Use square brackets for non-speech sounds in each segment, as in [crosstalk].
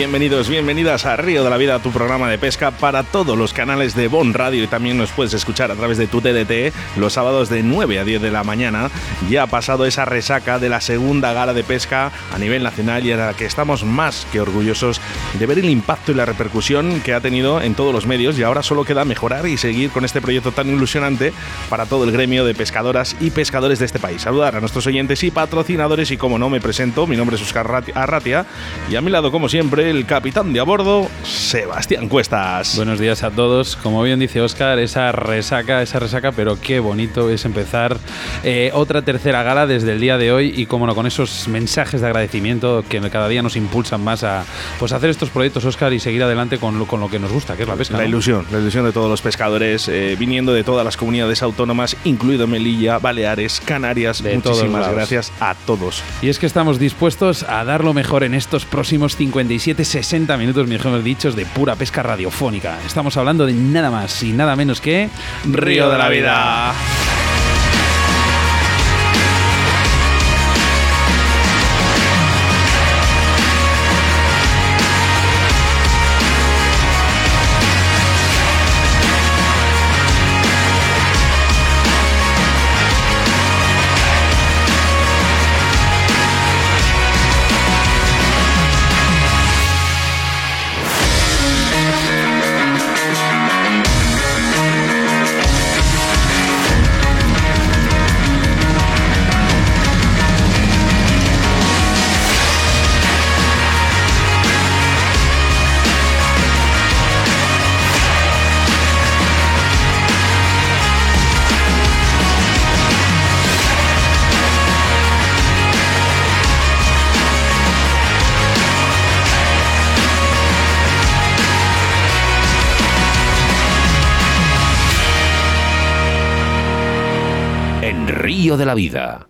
Bienvenidos, bienvenidas a Río de la Vida, tu programa de pesca para todos los canales de Bon Radio. Y también nos puedes escuchar a través de tu TDT los sábados de 9 a 10 de la mañana. Ya ha pasado esa resaca de la segunda gala de pesca a nivel nacional y en la que estamos más que orgullosos de ver el impacto y la repercusión que ha tenido en todos los medios. Y ahora solo queda mejorar y seguir con este proyecto tan ilusionante para todo el gremio de pescadoras y pescadores de este país. Saludar a nuestros oyentes y patrocinadores. Y como no me presento, mi nombre es Oscar Arratia. Y a mi lado como siempre el capitán de a bordo, Sebastián Cuestas. Buenos días a todos. Como bien dice Oscar, esa resaca, esa resaca, pero qué bonito es empezar eh, otra tercera gala desde el día de hoy y como no, con esos mensajes de agradecimiento que cada día nos impulsan más a pues, hacer estos proyectos, Oscar, y seguir adelante con lo, con lo que nos gusta, que es la pesca. La ilusión, la ilusión de todos los pescadores, eh, viniendo de todas las comunidades autónomas, incluido Melilla, Baleares, Canarias. De Muchísimas gracias a todos. Y es que estamos dispuestos a dar lo mejor en estos próximos 57 60 minutos, mejor dichos, de pura pesca radiofónica. Estamos hablando de nada más y nada menos que Río de la Vida. De la Vida,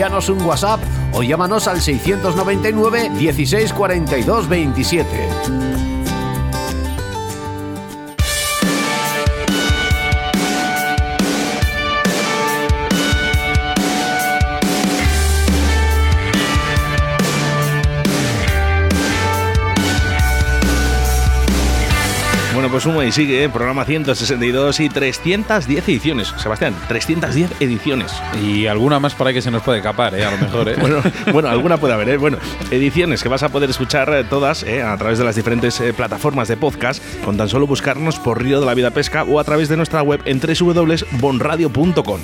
Envíanos un WhatsApp o llámanos al 699 16 42 27. Bueno, pues suma y sigue, ¿eh? programa 162 y 310 ediciones. Sebastián, 310 ediciones. Y alguna más por ahí que se nos puede capar, ¿eh? a lo mejor. ¿eh? [laughs] Bueno, bueno, alguna puede haber. Bueno, ediciones que vas a poder escuchar todas a través de las diferentes plataformas de podcast, con tan solo buscarnos por Río de la Vida Pesca o a través de nuestra web en www.bonradio.com.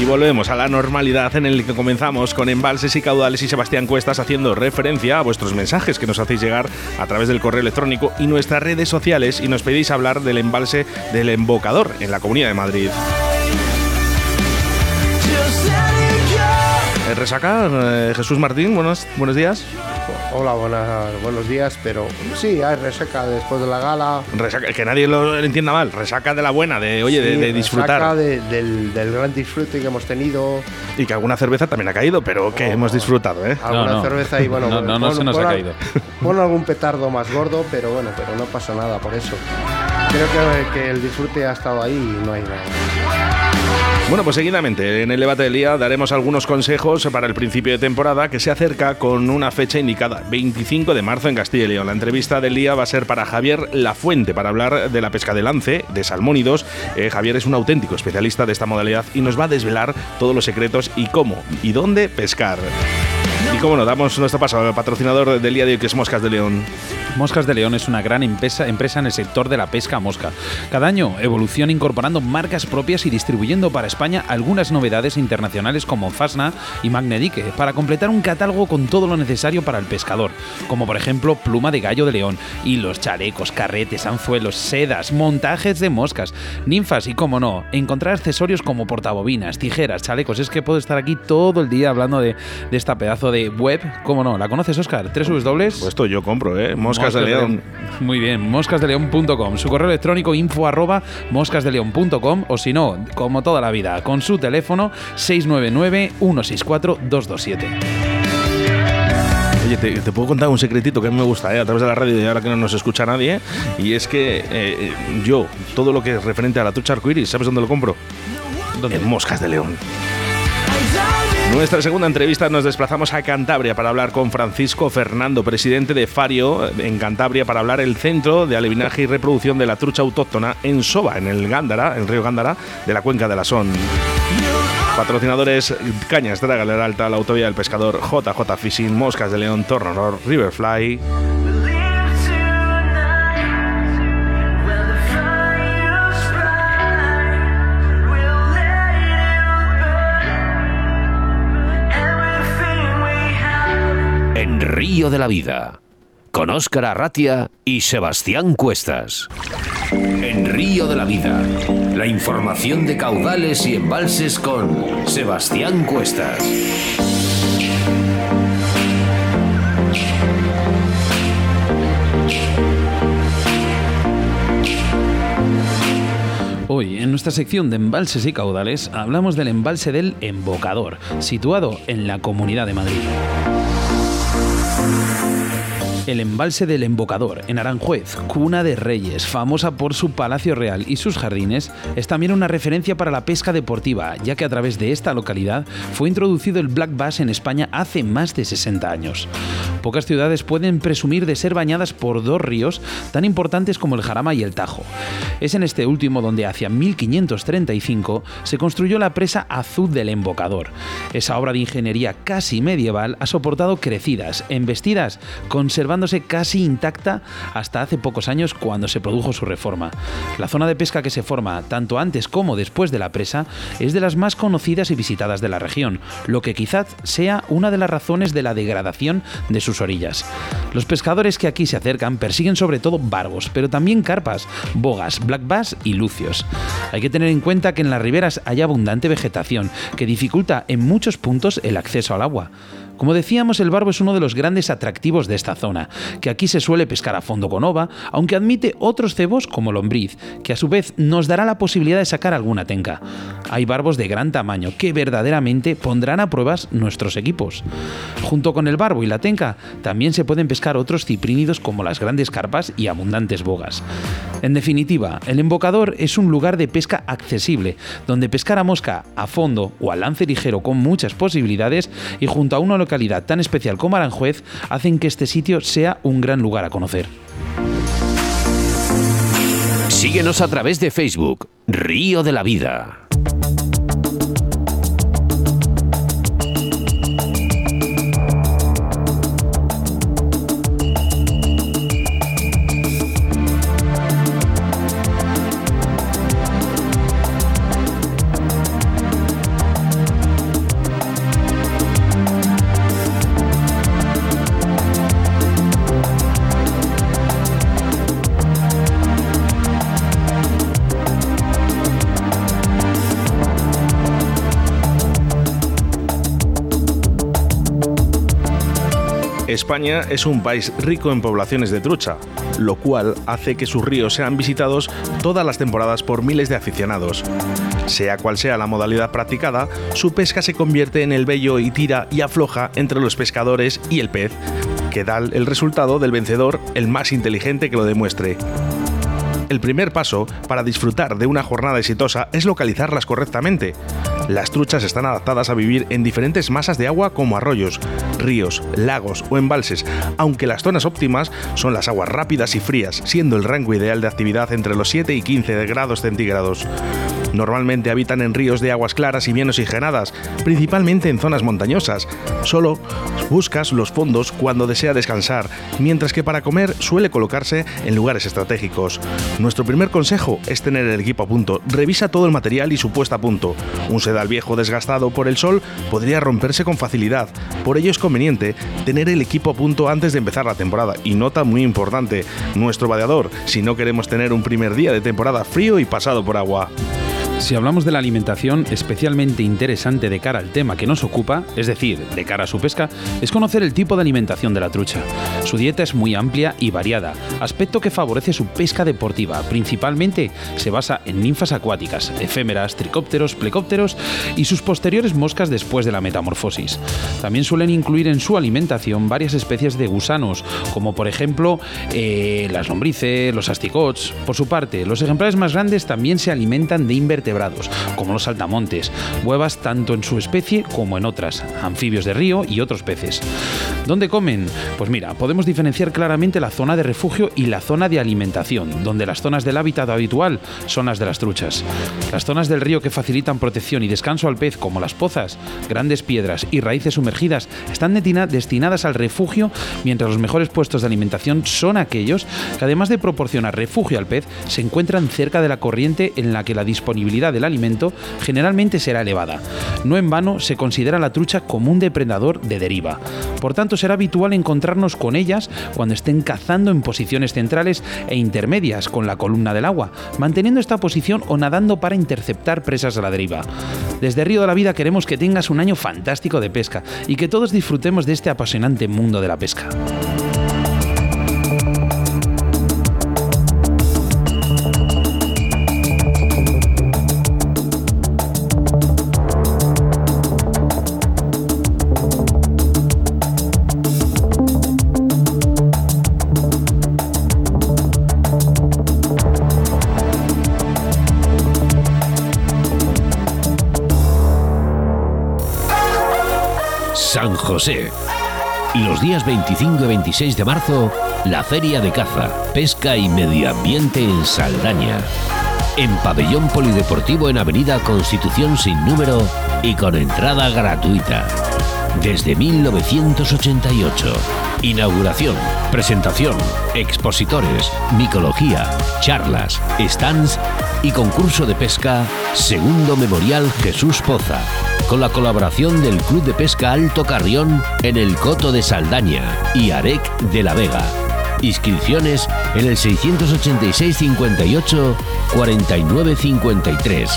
Y volvemos a la normalidad en el que comenzamos con embalses y caudales y Sebastián Cuestas haciendo referencia a vuestros mensajes que nos hacéis llegar a través del correo electrónico y nuestras redes sociales y nos pedís hablar del embalse del embocador en la Comunidad de Madrid. Eh, Resaca, eh, Jesús Martín, buenos, buenos días. Hola, buenas, buenos días, pero sí, hay resaca después de la gala. Resaca, que nadie lo entienda mal, resaca de la buena, de oye, de, Sí, de disfrutar. resaca de- del, del gran disfrute que hemos tenido. Y que alguna cerveza también ha caído, pero que Oh. hemos disfrutado, ¿eh? Alguna no. cerveza y bueno, [laughs] No, bueno, no, no pon- se nos pon ha caído. [laughs] Pon algún petardo más gordo, pero bueno, pero no pasa nada por eso. Creo que, que el disfrute ha estado ahí y no hay nada. Bueno, pues seguidamente en el debate del día daremos algunos consejos para el principio de temporada que se acerca con una fecha indicada, 25 de marzo en Castilla y León. La entrevista del día va a ser para Javier Lafuente para hablar de la pesca de lance, de salmónidos. Eh, Javier es un auténtico especialista de esta modalidad y nos va a desvelar todos los secretos y cómo y dónde pescar. Y cómo no, damos nuestro paso al patrocinador del día de hoy que es Moscas de León. Moscas de León es una gran empresa, empresa en el sector de la pesca mosca. Cada año evoluciona incorporando marcas propias y distribuyendo para España algunas novedades internacionales como Fasna y Magnedique para completar un catálogo con todo lo necesario para el pescador, como por ejemplo pluma de gallo de león, hilos, chalecos, carretes, anzuelos, sedas, montajes de moscas, ninfas y, como no, encontrar accesorios como portabobinas, tijeras, chalecos. Es que puedo estar aquí todo el día hablando de, de esta pedazo de web. ¿Cómo no? ¿La conoces, Oscar? ¿Tres dobles? Pues esto yo compro, ¿eh? Moscas, de León. Muy bien, moscasdeleón.com. Su correo electrónico info arroba moscasdeleón.com o si no, como toda la vida, con su teléfono 699 164 227. Oye, te, puedo contar un secretito que a mí me gusta ¿eh? a través de la radio y ahora que no nos escucha nadie. Y es que eh, yo, todo lo que es referente a la trucha arcoiris, ¿sabes dónde lo compro? ¿Dónde? En Moscas de León. Nuestra segunda entrevista nos desplazamos a Cantabria para hablar con Francisco Fernando, presidente de Fario en Cantabria, para hablar el centro de alevinaje y reproducción de la trucha autóctona en Soba, en el Gándara, el río Gándara, de la cuenca de la Son. Patrocinadores Cañas Draga, Alta, la Autovía del Pescador, JJ Fishing, Moscas de León, Torno Riverfly. Río de la Vida, con Óscar Arratia y Sebastián Cuestas. En Río de la Vida, la información de caudales y embalses con Sebastián Cuestas. Hoy, en nuestra sección de embalses y caudales, hablamos del embalse del Embocador, situado en la Comunidad de Madrid. El embalse del Embocador, en Aranjuez, cuna de reyes, famosa por su palacio real y sus jardines, es también una referencia para la pesca deportiva, ya que a través de esta localidad fue introducido el black bass en España hace más de 60 años. Pocas ciudades pueden presumir de ser bañadas por dos ríos tan importantes como el Jarama y el Tajo. Es en este último donde hacia 1535 se construyó la presa Azul del Embocador. Esa obra de ingeniería casi medieval ha soportado crecidas, embestidas, conservando casi intacta hasta hace pocos años cuando se produjo su reforma. La zona de pesca que se forma tanto antes como después de la presa es de las más conocidas y visitadas de la región, lo que quizás sea una de las razones de la degradación de sus orillas. Los pescadores que aquí se acercan persiguen sobre todo barbos, pero también carpas, bogas, black bass y lucios. Hay que tener en cuenta que en las riberas hay abundante vegetación que dificulta en muchos puntos el acceso al agua. Como decíamos, el barbo es uno de los grandes atractivos de esta zona, que aquí se suele pescar a fondo con ova, aunque admite otros cebos como lombriz, que a su vez nos dará la posibilidad de sacar alguna tenca. Hay barbos de gran tamaño que verdaderamente pondrán a pruebas nuestros equipos. Junto con el barbo y la tenca, también se pueden pescar otros ciprínidos como las grandes carpas y abundantes bogas. En definitiva, el embocador es un lugar de pesca accesible, donde pescar a mosca a fondo o a lance ligero con muchas posibilidades y junto a una localidad tan especial como Aranjuez hacen que este sitio sea un gran lugar a conocer. Síguenos a través de Facebook, Río de la Vida. España es un país rico en poblaciones de trucha, lo cual hace que sus ríos sean visitados todas las temporadas por miles de aficionados. Sea cual sea la modalidad practicada, su pesca se convierte en el bello y tira y afloja entre los pescadores y el pez, que da el resultado del vencedor el más inteligente que lo demuestre. El primer paso para disfrutar de una jornada exitosa es localizarlas correctamente. Las truchas están adaptadas a vivir en diferentes masas de agua como arroyos, ríos, lagos o embalses, aunque las zonas óptimas son las aguas rápidas y frías, siendo el rango ideal de actividad entre los 7 y 15 grados centígrados. Normalmente habitan en ríos de aguas claras y bien oxigenadas, principalmente en zonas montañosas. Solo buscas los fondos cuando desea descansar, mientras que para comer suele colocarse en lugares estratégicos. Nuestro primer consejo es tener el equipo a punto. Revisa todo el material y su puesta a punto. Un sedal viejo desgastado por el sol podría romperse con facilidad. Por ello es conveniente tener el equipo a punto antes de empezar la temporada. Y nota muy importante, nuestro vadeador, si no queremos tener un primer día de temporada frío y pasado por agua. Si hablamos de la alimentación, especialmente interesante de cara al tema que nos ocupa, es decir, de cara a su pesca, es conocer el tipo de alimentación de la trucha. Su dieta es muy amplia y variada, aspecto que favorece su pesca deportiva. Principalmente se basa en ninfas acuáticas, efémeras, tricópteros, plecópteros y sus posteriores moscas después de la metamorfosis. También suelen incluir en su alimentación varias especies de gusanos, como por ejemplo eh, las lombrices, los asticots. Por su parte, los ejemplares más grandes también se alimentan de invertebrados como los saltamontes, huevas tanto en su especie como en otras, anfibios de río y otros peces. ¿Dónde comen? Pues mira, podemos diferenciar claramente la zona de refugio y la zona de alimentación, donde las zonas del hábitat habitual son las de las truchas. Las zonas del río que facilitan protección y descanso al pez, como las pozas, grandes piedras y raíces sumergidas, están destinadas al refugio, mientras los mejores puestos de alimentación son aquellos que además de proporcionar refugio al pez, se encuentran cerca de la corriente en la que la disponibilidad del alimento generalmente será elevada. No en vano se considera la trucha como un depredador de deriva. Por tanto, será habitual encontrarnos con ellas cuando estén cazando en posiciones centrales e intermedias con la columna del agua, manteniendo esta posición o nadando para interceptar presas a la deriva. Desde Río de la Vida queremos que tengas un año fantástico de pesca y que todos disfrutemos de este apasionante mundo de la pesca. Los días 25 y 26 de marzo, la Feria de Caza, Pesca y Medio Ambiente en Saldaña. En Pabellón Polideportivo en Avenida Constitución sin número y con entrada gratuita. Desde 1988. Inauguración, presentación, expositores, micología, charlas, stands y concurso de pesca, segundo memorial Jesús Poza con la colaboración del Club de Pesca Alto Carrión en el Coto de Saldaña y Arec de la Vega. Inscripciones en el 686 58 49 53.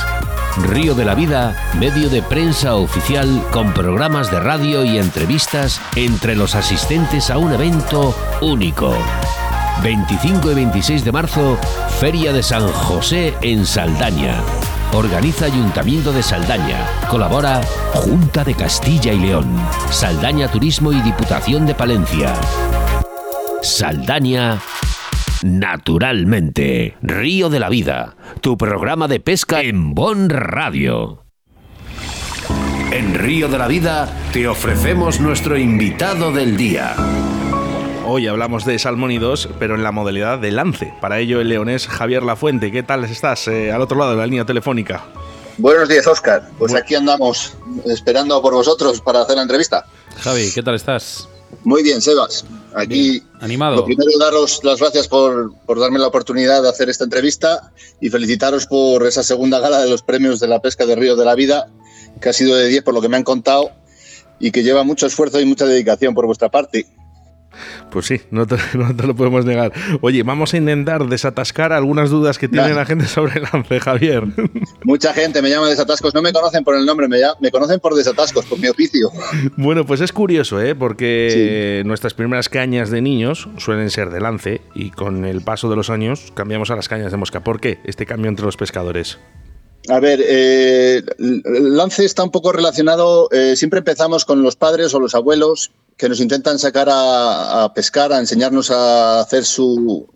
Río de la Vida, medio de prensa oficial con programas de radio y entrevistas entre los asistentes a un evento único. 25 y 26 de marzo, Feria de San José en Saldaña. Organiza Ayuntamiento de Saldaña. Colabora Junta de Castilla y León. Saldaña Turismo y Diputación de Palencia. Saldaña naturalmente. Río de la Vida, tu programa de pesca en Bon Radio. En Río de la Vida te ofrecemos nuestro invitado del día. Hoy hablamos de salmónidos, pero en la modalidad de lance. Para ello, el leonés Javier Lafuente. ¿Qué tal estás eh, al otro lado de la línea telefónica? Buenos días, Oscar. Pues aquí andamos esperando por vosotros para hacer la entrevista. Javi, ¿qué tal estás? Muy bien, Sebas. Aquí, animado. Lo primero, daros las gracias por, por, darme la oportunidad de hacer esta entrevista y felicitaros por esa segunda gala de los premios de la pesca de Río de la Vida, que ha sido de 10 por lo que me han contado y que lleva mucho esfuerzo y mucha dedicación por vuestra parte. Pues sí, [laughs] no te, lo podemos negar. Oye, vamos a intentar desatascar algunas dudas que tiene la gente sobre el lance, Javier. [laughs] Mucha gente me llama desatascos, no me conocen por el nombre, me, me conocen por desatascos, por mi oficio. [laughs] Bueno, pues es curioso, ¿eh? porque nuestras primeras cañas de niños suelen ser de lance y con el paso de los años cambiamos a las cañas de mosca. ¿Por qué este cambio entre los pescadores? A ver, eh, el lance está un poco relacionado, eh, siempre empezamos con los padres o los abuelos que nos intentan sacar a, pescar, a enseñarnos a hacer su,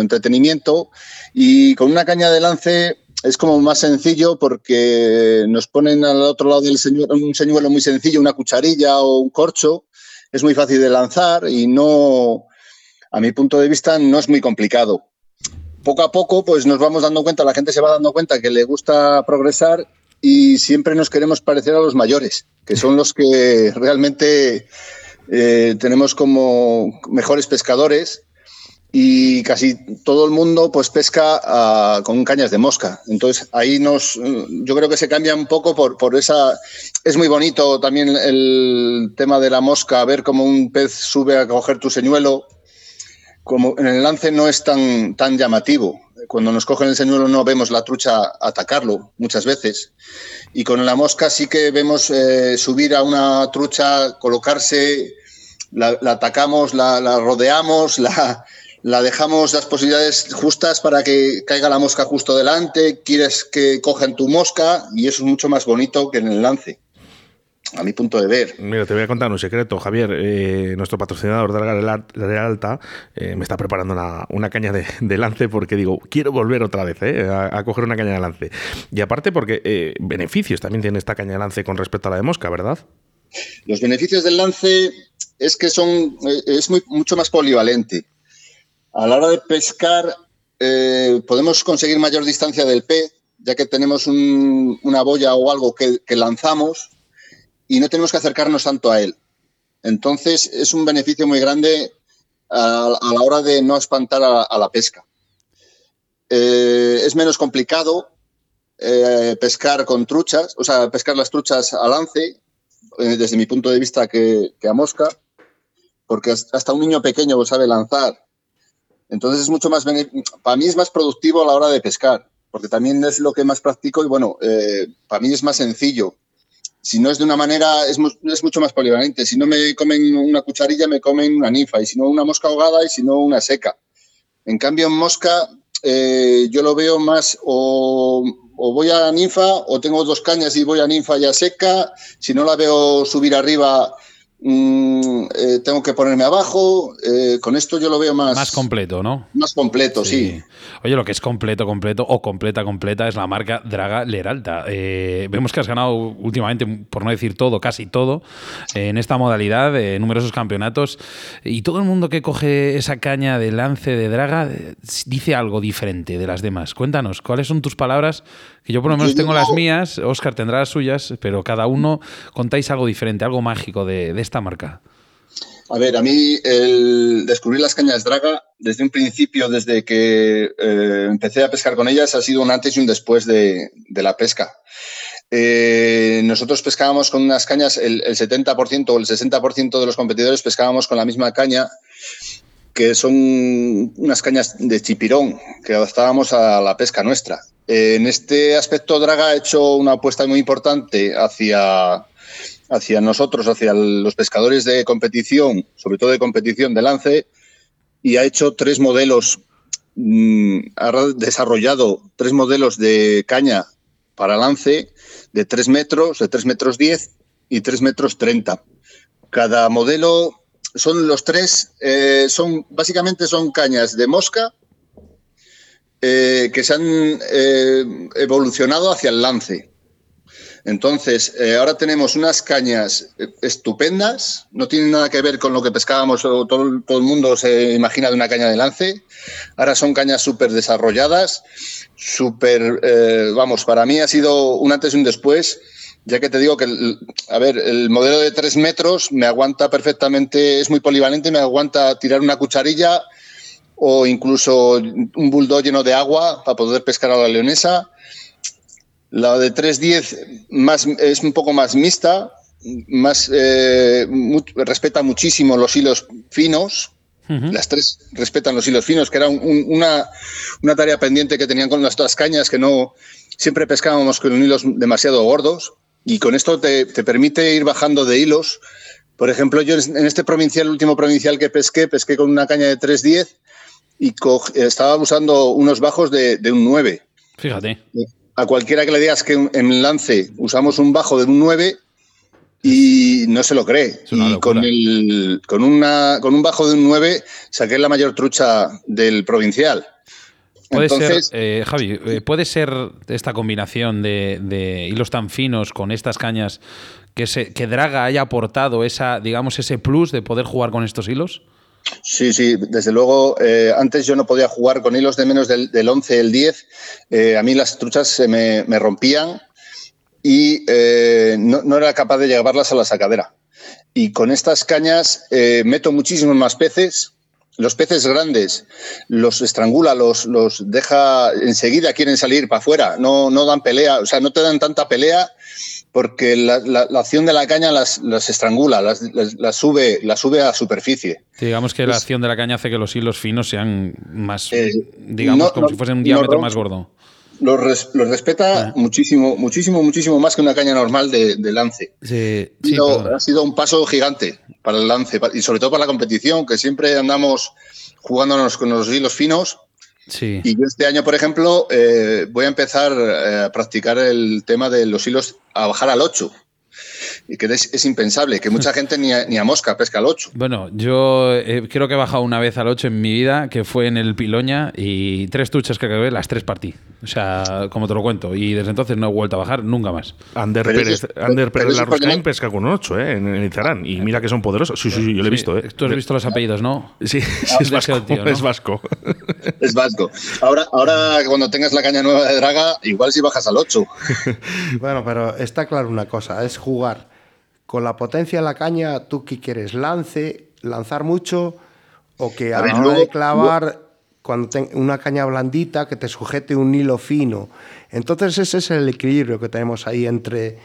entretenimiento y con una caña de lance es como más sencillo porque nos ponen al otro lado del señuelo un señuelo muy sencillo, una cucharilla o un corcho, es muy fácil de lanzar y no, a mi punto de vista, no es muy complicado. poco a poco pues nos vamos dando cuenta, la gente se va dando cuenta que le gusta progresar y siempre nos queremos parecer a los mayores, que son los que realmente eh, tenemos como mejores pescadores y casi todo el mundo pues pesca ah, con cañas de mosca. Entonces ahí nos, yo creo que se cambia un poco por, por esa, es muy bonito también el tema de la mosca, ver cómo un pez sube a coger tu señuelo, como en el lance no es tan, tan llamativo. Cuando nos cogen el señuelo no vemos la trucha atacarlo muchas veces. Y con la mosca sí que vemos eh, subir a una trucha, colocarse, la, atacamos, la, la rodeamos, la, la dejamos las posibilidades justas para que caiga la mosca justo delante, quieres que cojan tu mosca y eso es mucho más bonito que en el lance. A mi punto de ver. Mira, te voy a contar un secreto, Javier. Eh, nuestro patrocinador de la Alta eh, me está preparando una, caña de, lance porque digo, quiero volver otra vez eh, a, coger una caña de lance. Y aparte porque beneficios también tiene esta caña de lance con respecto a la de mosca, ¿verdad? Los beneficios del lance es que son es muy, mucho más polivalente. A la hora de pescar, eh, podemos conseguir mayor distancia del pez, ya que tenemos una boya o algo que, lanzamos y no tenemos que acercarnos tanto a él. Entonces, es un beneficio muy grande a, la hora de no espantar a, la pesca. Eh, es menos complicado eh, pescar con truchas, o sea, pescar las truchas a lance, desde mi punto de vista, que, que a mosca, porque hasta un niño pequeño sabe lanzar entonces es mucho más, para mí es más productivo a la hora de pescar, porque también es lo que más practico y bueno, eh, para mí es más sencillo. Si no es de una manera, es, es, mucho más polivalente. Si no me comen una cucharilla, me comen una ninfa, y si no una mosca ahogada, y si no una seca. En cambio, en mosca eh, yo lo veo más o, o, voy a ninfa o tengo dos cañas y voy a ninfa ya seca. Si no la veo subir arriba, Mm, eh, tengo que ponerme abajo. Eh, con esto yo lo veo más. Más completo, ¿no? Más completo, sí. Oye, lo que es completo, completo o completa, completa es la marca Draga Leralta. Eh, vemos que has ganado últimamente, por no decir todo, casi todo, en esta modalidad, numerosos campeonatos. Y todo el mundo que coge esa caña de lance de Draga dice algo diferente de las demás. Cuéntanos, ¿cuáles son tus palabras? Que yo por lo menos tengo las mías, Oscar tendrá las suyas, pero cada uno contáis algo diferente, algo mágico de, de esta marca? A ver, a mí el descubrir las cañas draga desde un principio, desde que eh, empecé a pescar con ellas, ha sido un antes y un después de, la pesca. Eh, nosotros pescábamos con unas cañas, el, 70% o el 60% de los competidores pescábamos con la misma caña, que son unas cañas de chipirón que adaptábamos a la pesca nuestra. en este aspecto, Draga ha hecho una apuesta muy importante hacia hacia nosotros, hacia los pescadores de competición, sobre todo de competición de lance, y ha hecho tres modelos, mm, ha desarrollado tres modelos de caña para lance de 3 metros, de 3 metros 10 y 3 metros 30. Cada modelo son los tres, eh, son básicamente son cañas de mosca eh, que se han eh, evolucionado hacia el lance. Entonces, ahora tenemos unas cañas estupendas, no tienen nada que ver con lo que pescábamos, todo, todo el mundo se imagina de una caña de lance. Ahora son cañas súper desarrolladas, súper, vamos, para mí ha sido un antes y un después, ya que te digo que, a ver, el modelo de tres metros me aguanta perfectamente, es muy polivalente, me aguanta tirar una cucharilla o incluso un bulldog lleno de agua para poder pescar a la leonesa la de 310 más, es un poco más mixta, más, eh, respeta muchísimo los hilos finos. Las tres respetan los hilos finos, que era una, tarea pendiente que tenían con las otras cañas, que no siempre pescábamos con hilos demasiado gordos. Y con esto te, permite ir bajando de hilos. Por ejemplo, yo en este provincial, el último provincial que pesqué, pesqué con una caña de 310 y estaba usando unos bajos de, de un 9. Fíjate a cualquiera que le digas que en lance usamos un bajo de un 9 y no se lo cree. Y con, el, con, una, con un bajo de un 9 saqué la mayor trucha del provincial. Puede ser, eh, Javi, eh, puede ser esta combinación de, hilos tan finos con estas cañas que, se, que Draga haya aportado esa, digamos, ese plus de poder jugar con estos hilos. Sí, sí, desde luego. Eh, antes yo no podía jugar con hilos de menos del, 11, el 10. Eh, a mí las truchas se me, rompían y no, era capaz de llevarlas a la sacadera. Y con estas cañas meto muchísimos más peces. Los peces grandes los estrangula, los, los deja enseguida, quieren salir para afuera, no, no dan pelea, o sea, no te dan tanta pelea porque la, acción de la caña las, estrangula, las, sube, las sube a superficie. digamos que la acción de la caña hace que los hilos finos sean más, eh, digamos, como si fuesen un diámetro más gordo. Los, respeta ah. muchísimo, muchísimo, muchísimo más que una caña normal de, lance. Sí, ha sido un paso gigante para el lance y sobre todo para la competición, que siempre andamos jugándonos con los hilos finos y yo este año, por ejemplo, eh, voy a empezar eh, a practicar el tema de los hilos a bajar al 8 y que es, impensable, que mucha gente ni a, mosca pesca al 8. Bueno, yo eh, creo que he bajado una vez al 8 en mi vida, que fue en el Piloña, y tres tuchas que acabé, las tres partí. O sea, como te lo cuento. Y desde entonces no he vuelto a bajar nunca más. Ander Pérez, Ander Pérez pesca con un 8 ¿eh? en, Izarán. Y mira que son poderosos. Sí, sí, sí yo lo he visto. ¿eh? Tú has visto los apellidos, ¿no? Sí, [laughs] es, vasco, es [laughs] vasco. Es vasco. Ahora, ahora, cuando tengas la caña nueva de Draga, igual si bajas al 8. [laughs] bueno, pero está claro una cosa: es jugar con la potencia de la caña, ¿tú qué quieres? ¿Lance? ¿Lanzar mucho? ¿O que a, la hora de clavar, cuando tenga una caña blandita, que te sujete un hilo fino? Entonces ese es el equilibrio que tenemos ahí entre,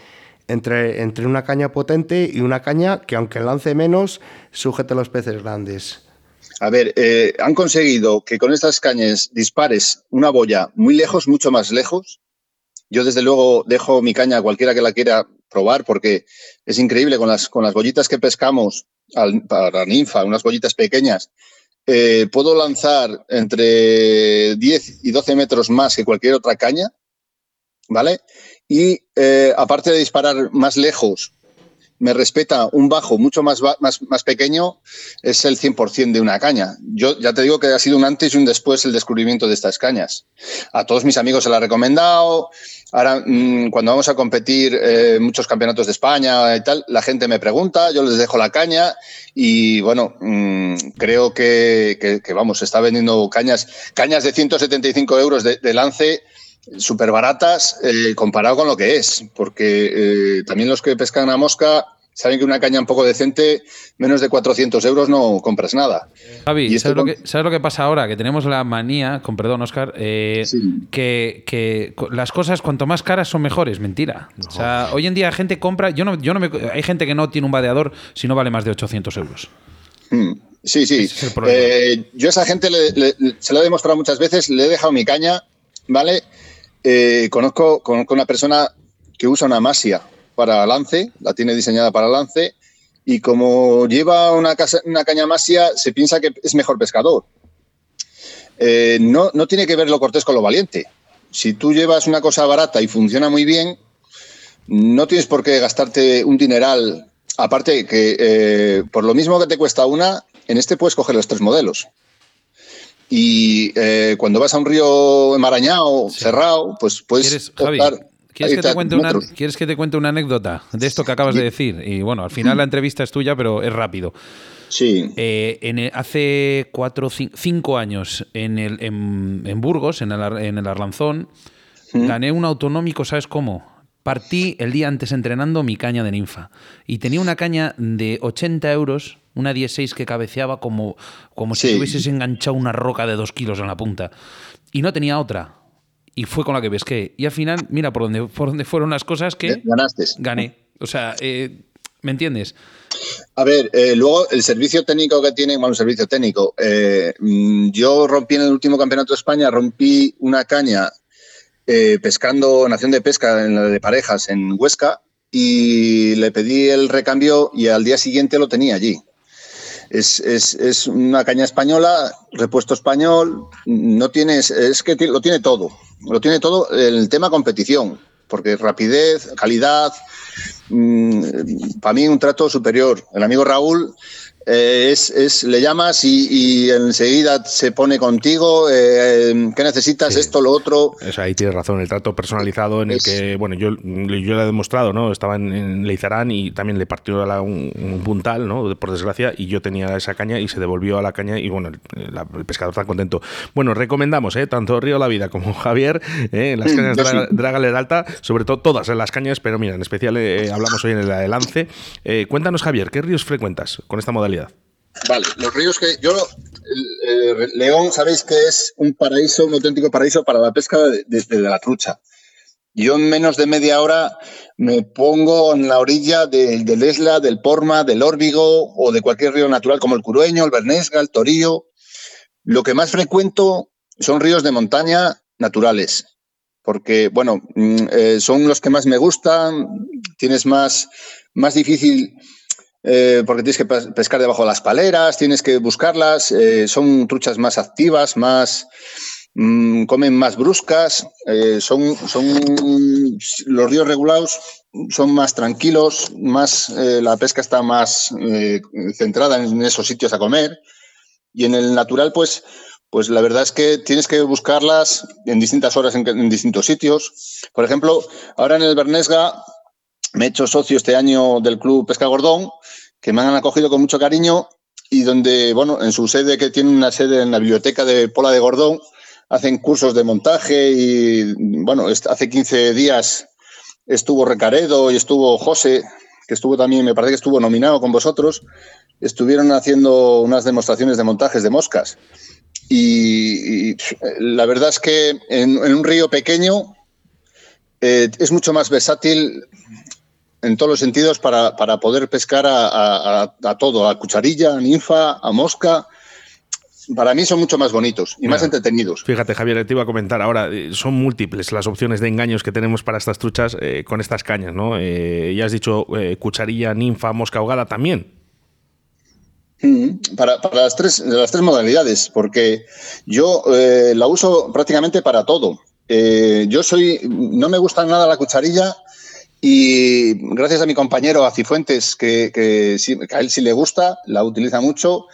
entre, entre una caña potente y una caña que aunque lance menos, sujete los peces grandes. A ver, eh, han conseguido que con estas cañas dispares una boya muy lejos, mucho más lejos. Yo desde luego dejo mi caña a cualquiera que la quiera probar porque es increíble con las, con las bollitas que pescamos para ninfa, unas bollitas pequeñas. Eh, puedo lanzar entre 10 y 12 metros más que cualquier otra caña, ¿vale? Y eh, aparte de disparar más lejos me respeta un bajo mucho más, más, más pequeño, es el 100% de una caña. Yo ya te digo que ha sido un antes y un después el descubrimiento de estas cañas. A todos mis amigos se la he recomendado. Ahora, mm, cuando vamos a competir eh, muchos campeonatos de España y tal, la gente me pregunta, yo les dejo la caña y bueno, mm, creo que, vamos, está vendiendo cañas, cañas de 175 euros de, lance súper baratas eh, comparado con lo que es, porque eh, también los que pescan a mosca saben que una caña un poco decente, menos de 400 euros no compras nada. Javi, ¿sabes, lo que, ¿sabes lo que pasa ahora? Que tenemos la manía, con perdón, Oscar, eh, que, las cosas cuanto más caras son mejores. Mentira. O sea, hoy en día la gente compra. Yo no, yo no me, hay gente que no tiene un vadeador si no vale más de 800 euros. Mm, sí, sí. Eh, yo a esa gente se lo he demostrado muchas veces, le he dejado mi caña, ¿vale? Eh, conozco, conozco una persona que usa una masia para lance, la tiene diseñada para lance, y como lleva una, una caña masia, se piensa que es mejor pescador. Eh, no, no tiene que ver lo cortés con lo valiente. Si tú llevas una cosa barata y funciona muy bien, no tienes por qué gastarte un dineral. Aparte que eh, por lo mismo que te cuesta una, en este puedes coger los tres modelos. Y eh, cuando vas a un río enmarañado, cerrado, pues puedes optar. ¿Quieres que, te cuente una, ¿Quieres que te cuente una anécdota de esto que acabas de decir? Y bueno, al final la entrevista es tuya, pero es rápido. Sí. Eh, hace cuatro, cinco años en, el, en, Burgos, en el, en el Arlanzón, gané un autonómico, ¿sabes cómo? Partí el día antes entrenando mi caña de ninfa. Y tenía una caña de 80 euros, una 16 que cabeceaba como, como si hubieses enganchado una roca de dos kilos en la punta. Y no tenía otra y fue con la que pesqué. Y al final, mira por dónde, por dónde fueron las cosas que ganaste. Gané. O sea, eh, ¿me entiendes? A ver, eh, luego el servicio técnico que tiene, bueno, el servicio técnico. Eh, mm, yo rompí en el último campeonato de España, rompí una caña pescando Nación de Pesca en la de parejas en Huesca y le pedí el recambio y al día siguiente lo tenía allí. Es, es, es, una caña española, repuesto español, no tienes, es que lo tiene todo, lo tiene todo el tema competición, porque rapidez, calidad, mm, para mí un trato superior. El amigo Raúl Eh, es, le llamas y, enseguida se pone contigo. Eh, ¿Qué necesitas? Esto, lo otro. Eso, ahí tienes razón. El trato personalizado en el que, bueno, yo, yo lo he demostrado, ¿no? Estaba en, Leizarán y también le partió un, puntal, ¿no? Por desgracia, y yo tenía esa caña y se devolvió a la caña y, bueno, el, pescador está contento. Bueno, recomendamos, ¿eh? Tanto Río La Vida como [laughs] Javier, ¿eh? las cañas de Draga, Alta, sobre todo todas en las cañas, pero mira, en especial hablamos hoy en el Lance. cuéntanos, Javier, ¿qué ríos frecuentas con esta modalidad? Vale, los ríos que yo, eh, León, sabéis que es un paraíso, un auténtico paraíso para la pesca desde la trucha. Yo en menos de media hora me pongo en la orilla del Esla, del Porma, del Órbigo o de cualquier río natural como el Curueño, el Bernesga, el Torío. Lo que más frecuento son ríos de montaña naturales, porque, bueno, mm, eh, son los que más me gustan, tienes más, más difícil eh, porque tienes que pescar debajo de las paleras, tienes que buscarlas, eh, son truchas más activas, más mm, comen más bruscas, eh, son, son los ríos regulados son más tranquilos, más la pesca está más centrada en esos sitios a comer y en el natural pues pues la verdad es que tienes que buscarlas en distintas horas en, en distintos sitios. Por ejemplo, ahora en el Bernesga me he hecho socio este año del Club Pesca Gordón, que me han acogido con mucho cariño y donde, bueno, en su sede, que tiene una sede en la biblioteca de Pola de Gordón, hacen cursos de montaje y, bueno, hace 15 días estuvo Recaredo y estuvo José, que estuvo también, me parece que estuvo nominado con vosotros, estuvieron haciendo unas demostraciones de montajes de moscas. Y, la verdad es que en, un río pequeño eh, es mucho más versátil en todos los sentidos para, poder pescar a, todo, a cucharilla, a ninfa, a mosca. Para mí son mucho más bonitos y más entretenidos. Fíjate, Javier, te iba a comentar ahora, eh, son múltiples las opciones de engaños que tenemos para estas truchas eh, con estas cañas, ¿no? Eh, ya has dicho cucharilla, ninfa, mosca ahogada también. Mm, para, las, tres, las tres modalidades, porque yo la uso prácticamente para todo. yo soy, no me gusta nada la cucharilla y gracias a mi compañero Acifuentes, que, que, a él sí le gusta, la utiliza mucho,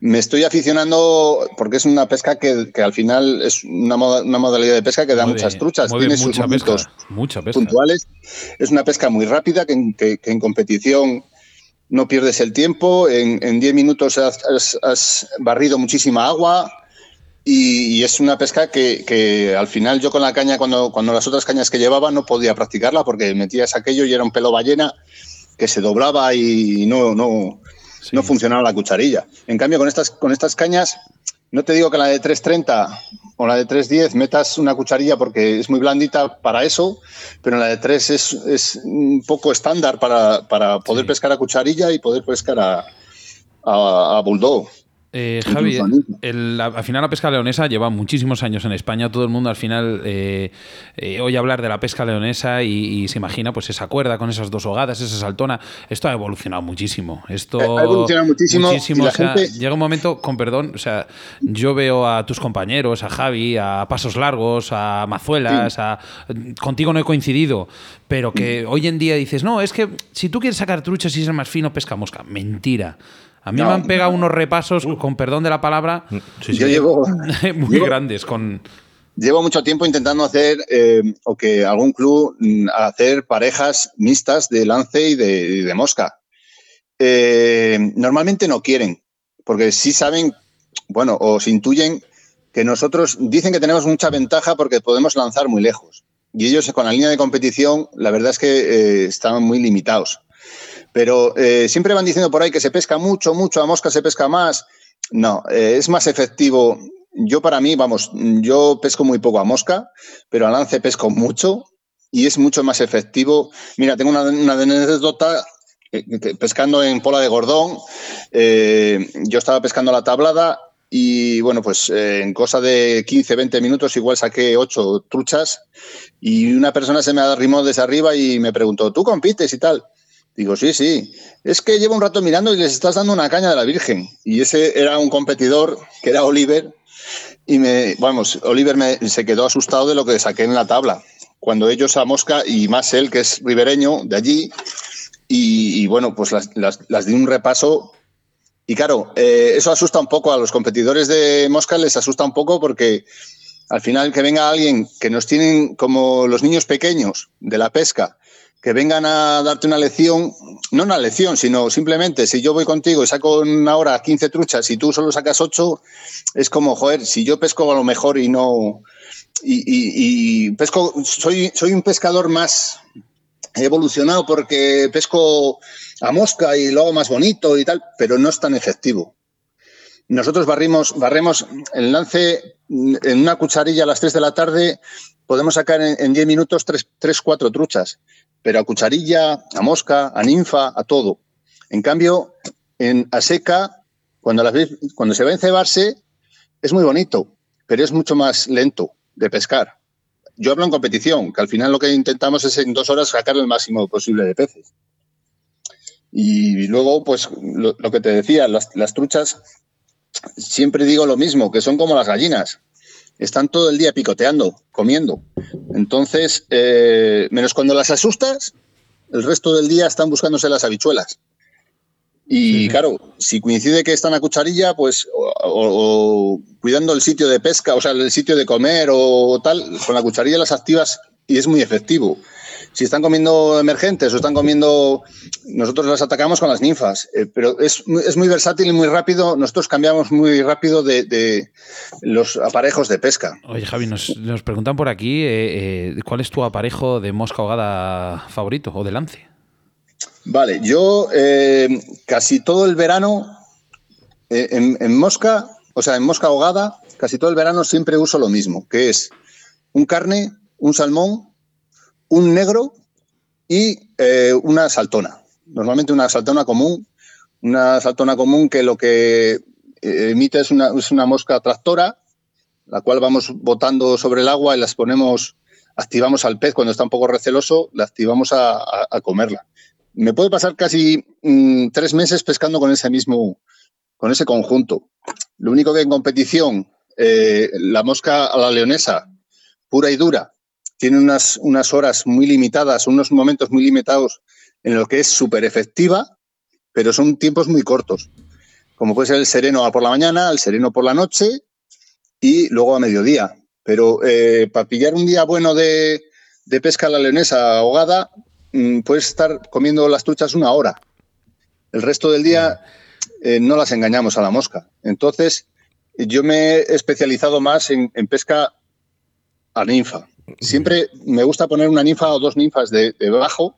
me estoy aficionando porque es una pesca que, al final es una, modalidad de pesca que da muchas truchas, tiene sus momentos puntuales. Es una pesca muy rápida que, en competición no pierdes el tiempo, en 10 minutos has, barrido muchísima agua, y, es una pesca que, al final yo con la caña, cuando, cuando las otras cañas que llevaba, no podía practicarla porque metías aquello y era un pelo ballena que se doblaba y no, no, no funcionaba la cucharilla. En cambio, con estas, con estas cañas, no te digo que la de 330 o la de 310 metas una cucharilla porque es muy blandita para eso, pero la de 3 es, es un poco estándar para, poder pescar a cucharilla y poder pescar a, a, a bulldog. Eh, Javi, al final la pesca leonesa lleva muchísimos años en España. Todo el mundo al final eh, eh, oye hablar de la pesca leonesa y, se imagina pues esa cuerda con esas dos hogadas, esa saltona. Esto ha evolucionado muchísimo. Esto ha evolucionado muchísimo. Llega un momento, con perdón, o sea, yo veo a tus compañeros, a Javi, a Pasos Largos, a Mazuelas, a, contigo no he coincidido, pero que hoy en día dices, no, es que si tú quieres sacar truchas y ser más fino, pesca mosca. Mentira. A mí me han pegado unos repasos, con perdón de la palabra, mm, Yo llevo, [laughs] muy grandes. con Llevo mucho tiempo intentando hacer, eh, o que algún club, mm, hacer parejas mixtas de lance y de, mosca. Eh, normalmente no quieren, porque sí saben, bueno, o se intuyen que nosotros dicen que tenemos mucha ventaja porque podemos lanzar muy lejos. Y ellos con la línea de competición, la verdad es que eh, están muy limitados. Pero eh, siempre van diciendo por ahí que se pesca mucho, mucho, a mosca se pesca más. No, eh, es más efectivo. Yo para mí, vamos, yo pesco muy poco a mosca, pero a lance pesco mucho y es mucho más efectivo. Mira, tengo una, una anécdota eh, pescando en Pola de Gordón. yo estaba pescando la tablada y bueno, pues en cosa de 15, 20 minutos igual saqué ocho truchas y una persona se me arrimó desde arriba y me preguntó, ¿tú compites y tal? Digo, sí, sí. Es que llevo un rato mirando y les estás dando una caña de la Virgen. Y ese era un competidor que era Oliver. Y me, vamos, Oliver me, se quedó asustado de lo que saqué en la tabla. Cuando ellos a Mosca y más él, que es ribereño de allí. Y, bueno, pues las, las, di un repaso Y claro, eh, eso asusta un poco a los competidores de mosca, les asusta un poco porque al final que venga alguien que nos tienen como los niños pequeños de la pesca, que vengan a darte una lección, no una lección, sino simplemente si yo voy contigo y saco una hora 15 truchas y tú solo sacas 8, es como, joder, si yo pesco a lo mejor y no... Y, pesco, soy, soy un pescador más evolucionado porque pesco a mosca y lo hago más bonito y tal, pero no es tan efectivo. Nosotros barrimos, barremos el lance en una cucharilla a las 3 de la tarde, podemos sacar en, 10 minutos 3, 3, 4 truchas pero a cucharilla, a mosca, a ninfa, a todo. En cambio, en a seca, cuando, se va a encebarse, es muy bonito, pero es mucho más lento de pescar. Yo hablo en competición, que al final lo que intentamos es en dos horas sacar el máximo posible de peces. Y luego, pues lo, que te decía, las truchas, siempre digo lo mismo, que son como las gallinas están todo el día picoteando, comiendo. Entonces, eh, menos cuando las asustas, el resto del día están buscándose las habichuelas. Y claro, si coincide que están a cucharilla, pues o, cuidando el sitio de pesca, o sea, el sitio de comer o tal, con la cucharilla las activas y es muy efectivo si están comiendo emergentes o están comiendo, nosotros las atacamos con las ninfas, eh, pero es, muy versátil y muy rápido. Nosotros cambiamos muy rápido de, los aparejos de pesca. Oye, Javi, nos, preguntan por aquí, eh, eh, ¿cuál es tu aparejo de mosca ahogada favorito o de lance? Vale, yo casi todo el verano en mosca, o sea, en mosca ahogada, casi todo el verano siempre uso lo mismo, que es un carne, un salmón un negro y eh, una saltona. Normalmente una saltona común, una saltona común que lo que eh, emite es una, es una mosca tractora, la cual vamos botando sobre el agua y las ponemos, activamos al pez cuando está un poco receloso, la activamos a, comerla. Me puede pasar casi mm, tres meses pescando con ese mismo, con ese conjunto. Lo único que en competición, eh, la mosca a la leonesa, pura y dura, tiene unas, unas horas muy limitadas, unos momentos muy limitados en los que es súper efectiva, pero son tiempos muy cortos. Como puede ser el sereno por la mañana, el sereno por la noche y luego a mediodía. Pero eh, para pillar un día bueno de, pesca a la leonesa ahogada, mm, puedes estar comiendo las truchas una hora. El resto del día eh, no las engañamos a la mosca. Entonces, yo me he especializado más en, en pesca a ninfa. Siempre me gusta poner una ninfa o dos ninfas debajo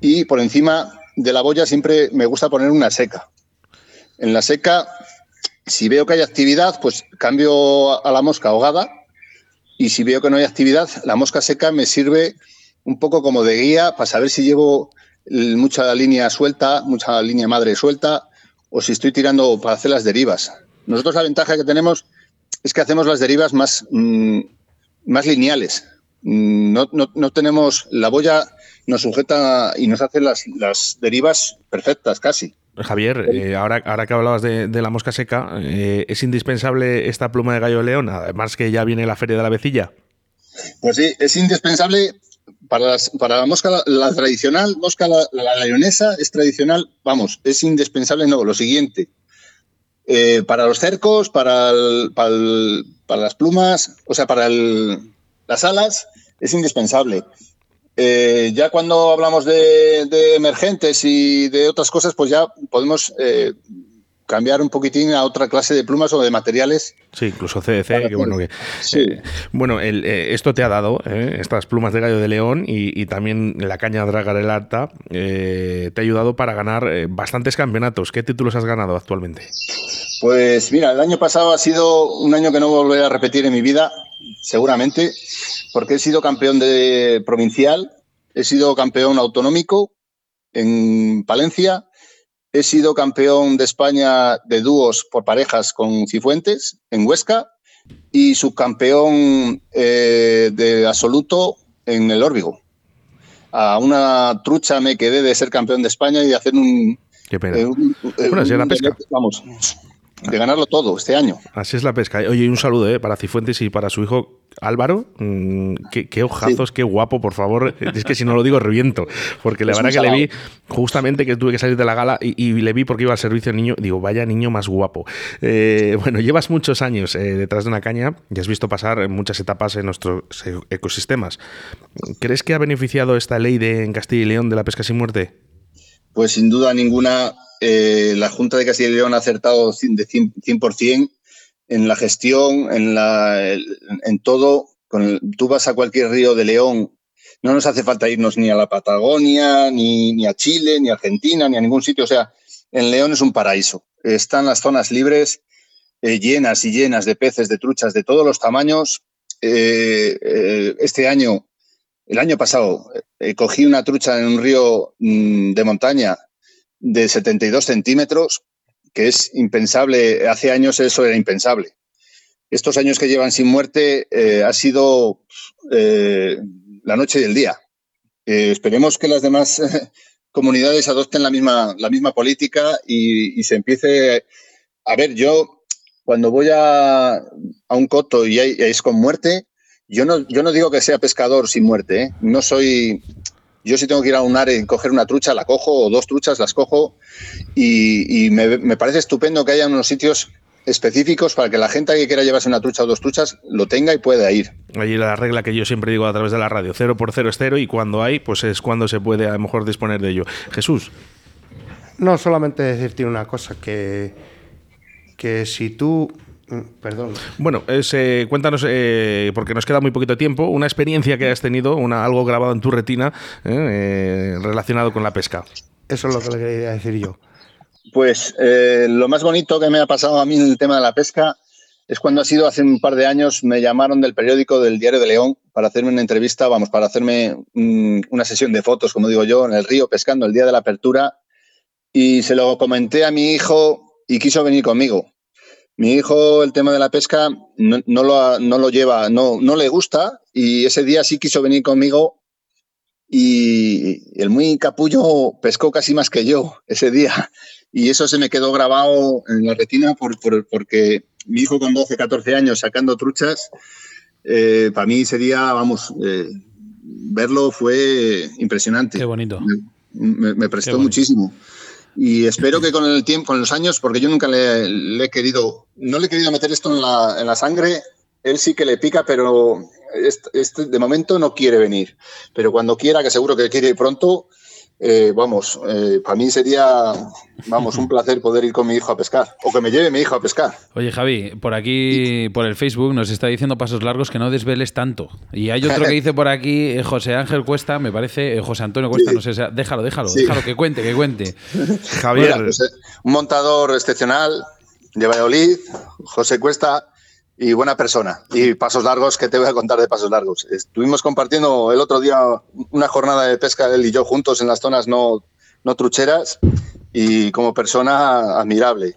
y por encima de la boya siempre me gusta poner una seca. En la seca, si veo que hay actividad, pues cambio a la mosca ahogada y si veo que no hay actividad, la mosca seca me sirve un poco como de guía para saber si llevo mucha línea suelta, mucha línea madre suelta o si estoy tirando para hacer las derivas. Nosotros la ventaja que tenemos es que hacemos las derivas más, mm, más lineales. Mm, no, no, tenemos, la boya nos sujeta y nos hace las, las derivas perfectas casi. Javier, eh, ahora, ahora que hablabas de, la mosca seca, eh, ¿es indispensable esta pluma de gallo de león? Además que ya viene la feria de la vecilla. Pues sí, es indispensable para, para la mosca, la, tradicional, mosca, la, leonesa es tradicional, vamos, es indispensable, no, lo siguiente. Eh, para los cercos, para, para, para las plumas, o sea, para el, las alas es indispensable. Eh, ya cuando hablamos de, emergentes y de otras cosas, pues ya podemos eh, cambiar un poquitín a otra clase de plumas o de materiales. Sí, incluso CDC, que bueno que... Eh, bueno, esto te ha dado, estas plumas de gallo de león y, también la caña dragar el alta, te ha ayudado para ganar bastantes campeonatos. ¿Qué títulos has ganado actualmente? Pues mira, el año pasado ha sido un año que no volveré a repetir en mi vida seguramente, porque he sido campeón de provincial, he sido campeón autonómico en Palencia, he sido campeón de España de dúos por parejas con Cifuentes en Huesca y subcampeón eh, de absoluto en el Órbigo. A una trucha me quedé de ser campeón de España y de hacer un... Qué pena. Eh, bueno, si la pesca. Vamos. De ganarlo todo este año. Así es la pesca. Oye, un saludo ¿eh? para Cifuentes y para su hijo Álvaro. Mm, qué, ojazos, qué guapo, por favor. [laughs] Es que si no lo digo, reviento. Porque la verdad que le vi, justamente que tuve que salir de la gala y, le vi porque iba al servicio niño. Digo, vaya niño más guapo. Eh, bueno, llevas muchos años eh, detrás de una caña y has visto pasar muchas etapas en nuestros ecosistemas. ¿Crees que ha beneficiado esta ley de, en Castilla y León de la pesca sin muerte? Pues sin duda ninguna eh, la Junta de Castilla y León ha acertado de 100%, en la gestión, en, la, en todo. Tú vas a cualquier río de León, no nos hace falta irnos ni a la Patagonia, ni, ni a Chile, ni a Argentina, ni a ningún sitio. O sea, en León es un paraíso. Están las zonas libres, eh, llenas y llenas de peces, de truchas de todos los tamaños. Eh, este año, el año pasado, cogí una trucha en un río mm, de montaña de 72 centímetros, que es impensable, hace años eso era impensable. Estos años que llevan sin muerte eh, ha sido eh, la noche y el día. Eh, esperemos que las demás [laughs] comunidades adopten la misma, la misma política y, se empiece a ver, yo cuando voy a, a un coto y, es con muerte, yo no, yo no digo que sea pescador sin muerte, no soy yo si tengo que ir a un área y coger una trucha, la cojo, o dos truchas, las cojo, y, me, parece estupendo que haya unos sitios específicos para que la gente que quiera llevarse una trucha o dos truchas lo tenga y pueda ir. Allí la regla que yo siempre digo a través de la radio, cero por cero es cero y cuando hay, pues es cuando se puede a lo mejor disponer de ello. Jesús. No, solamente decirte una cosa, que, que si tú perdón. Bueno, eh, cuéntanos, eh, porque nos queda muy poquito tiempo, una experiencia que has tenido, una, algo grabado en tu retina eh, relacionado con la pesca. Eso es lo que le quería decir yo. Pues lo más bonito que me ha pasado a mí en el tema de la pesca es cuando ha sido hace un par de años, me llamaron del periódico del Diario de León para hacerme una entrevista, vamos, para hacerme mm, una sesión de fotos, como digo yo, en el río pescando el día de la apertura. Y se lo comenté a mi hijo y quiso venir conmigo. Mi hijo el tema de la pesca no, lo, no lo, lleva, no, no le gusta y ese día sí quiso venir conmigo y el muy capullo pescó casi más que yo ese día y eso se me quedó grabado en la retina por, porque mi hijo con 12, 14 años sacando truchas, eh, para mí ese día, vamos, eh, verlo fue impresionante. Qué bonito. Me, prestó muchísimo. Y espero que con el tiempo, con los años, porque yo nunca le, he querido, no le he querido meter esto en la, en la sangre, él sí que le pica, pero este, de momento no quiere venir. Pero cuando quiera, que seguro que quiere ir pronto, eh, vamos, eh, para mí sería, vamos, un placer poder ir con mi hijo a pescar o que me lleve mi hijo a pescar. Oye, Javi, por aquí, por el Facebook, nos está diciendo Pasos Largos que no desveles tanto. Y hay otro que [laughs] dice por aquí, eh, José Ángel Cuesta, me parece, José Antonio Cuesta, no sé, déjalo, déjalo, déjalo, que cuente, que cuente. Javier. Pues, un montador excepcional de Valladolid, José Cuesta, y buena persona. Y pasos largos, ¿qué te voy a contar de pasos largos? Estuvimos compartiendo el otro día una jornada de pesca, él y yo juntos en las zonas no, no trucheras y como persona admirable.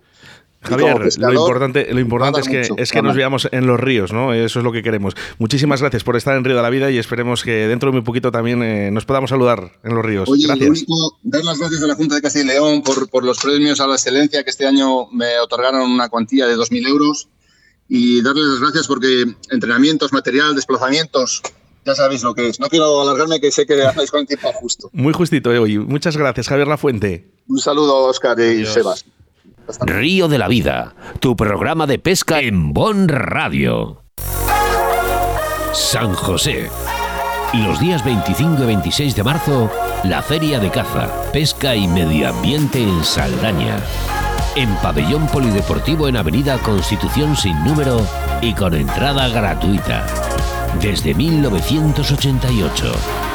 Javier, lo importante, lo importante es que, es que nos veamos en los ríos, ¿no? Eso es lo que queremos. Muchísimas gracias por estar en Río de la Vida y esperemos que dentro de muy poquito también eh, nos podamos saludar en los ríos. gracias. dar las gracias a la Junta de Castilla y León por, por los premios a la excelencia que este año me otorgaron una cuantía de 2.000 euros y darles las gracias porque entrenamientos, material, desplazamientos, ya sabéis lo que es. No quiero alargarme, que sé que hacéis con el tiempo justo. Muy justito eh, hoy. Muchas gracias, Javier Lafuente. Un saludo, Oscar y Sebas. Río de la Vida, tu programa de pesca en Bon Radio. San José. Los días 25 y 26 de marzo, la Feria de Caza, Pesca y Medio Ambiente en Saldaña en Pabellón Polideportivo en Avenida Constitución sin número y con entrada gratuita. Desde 1988.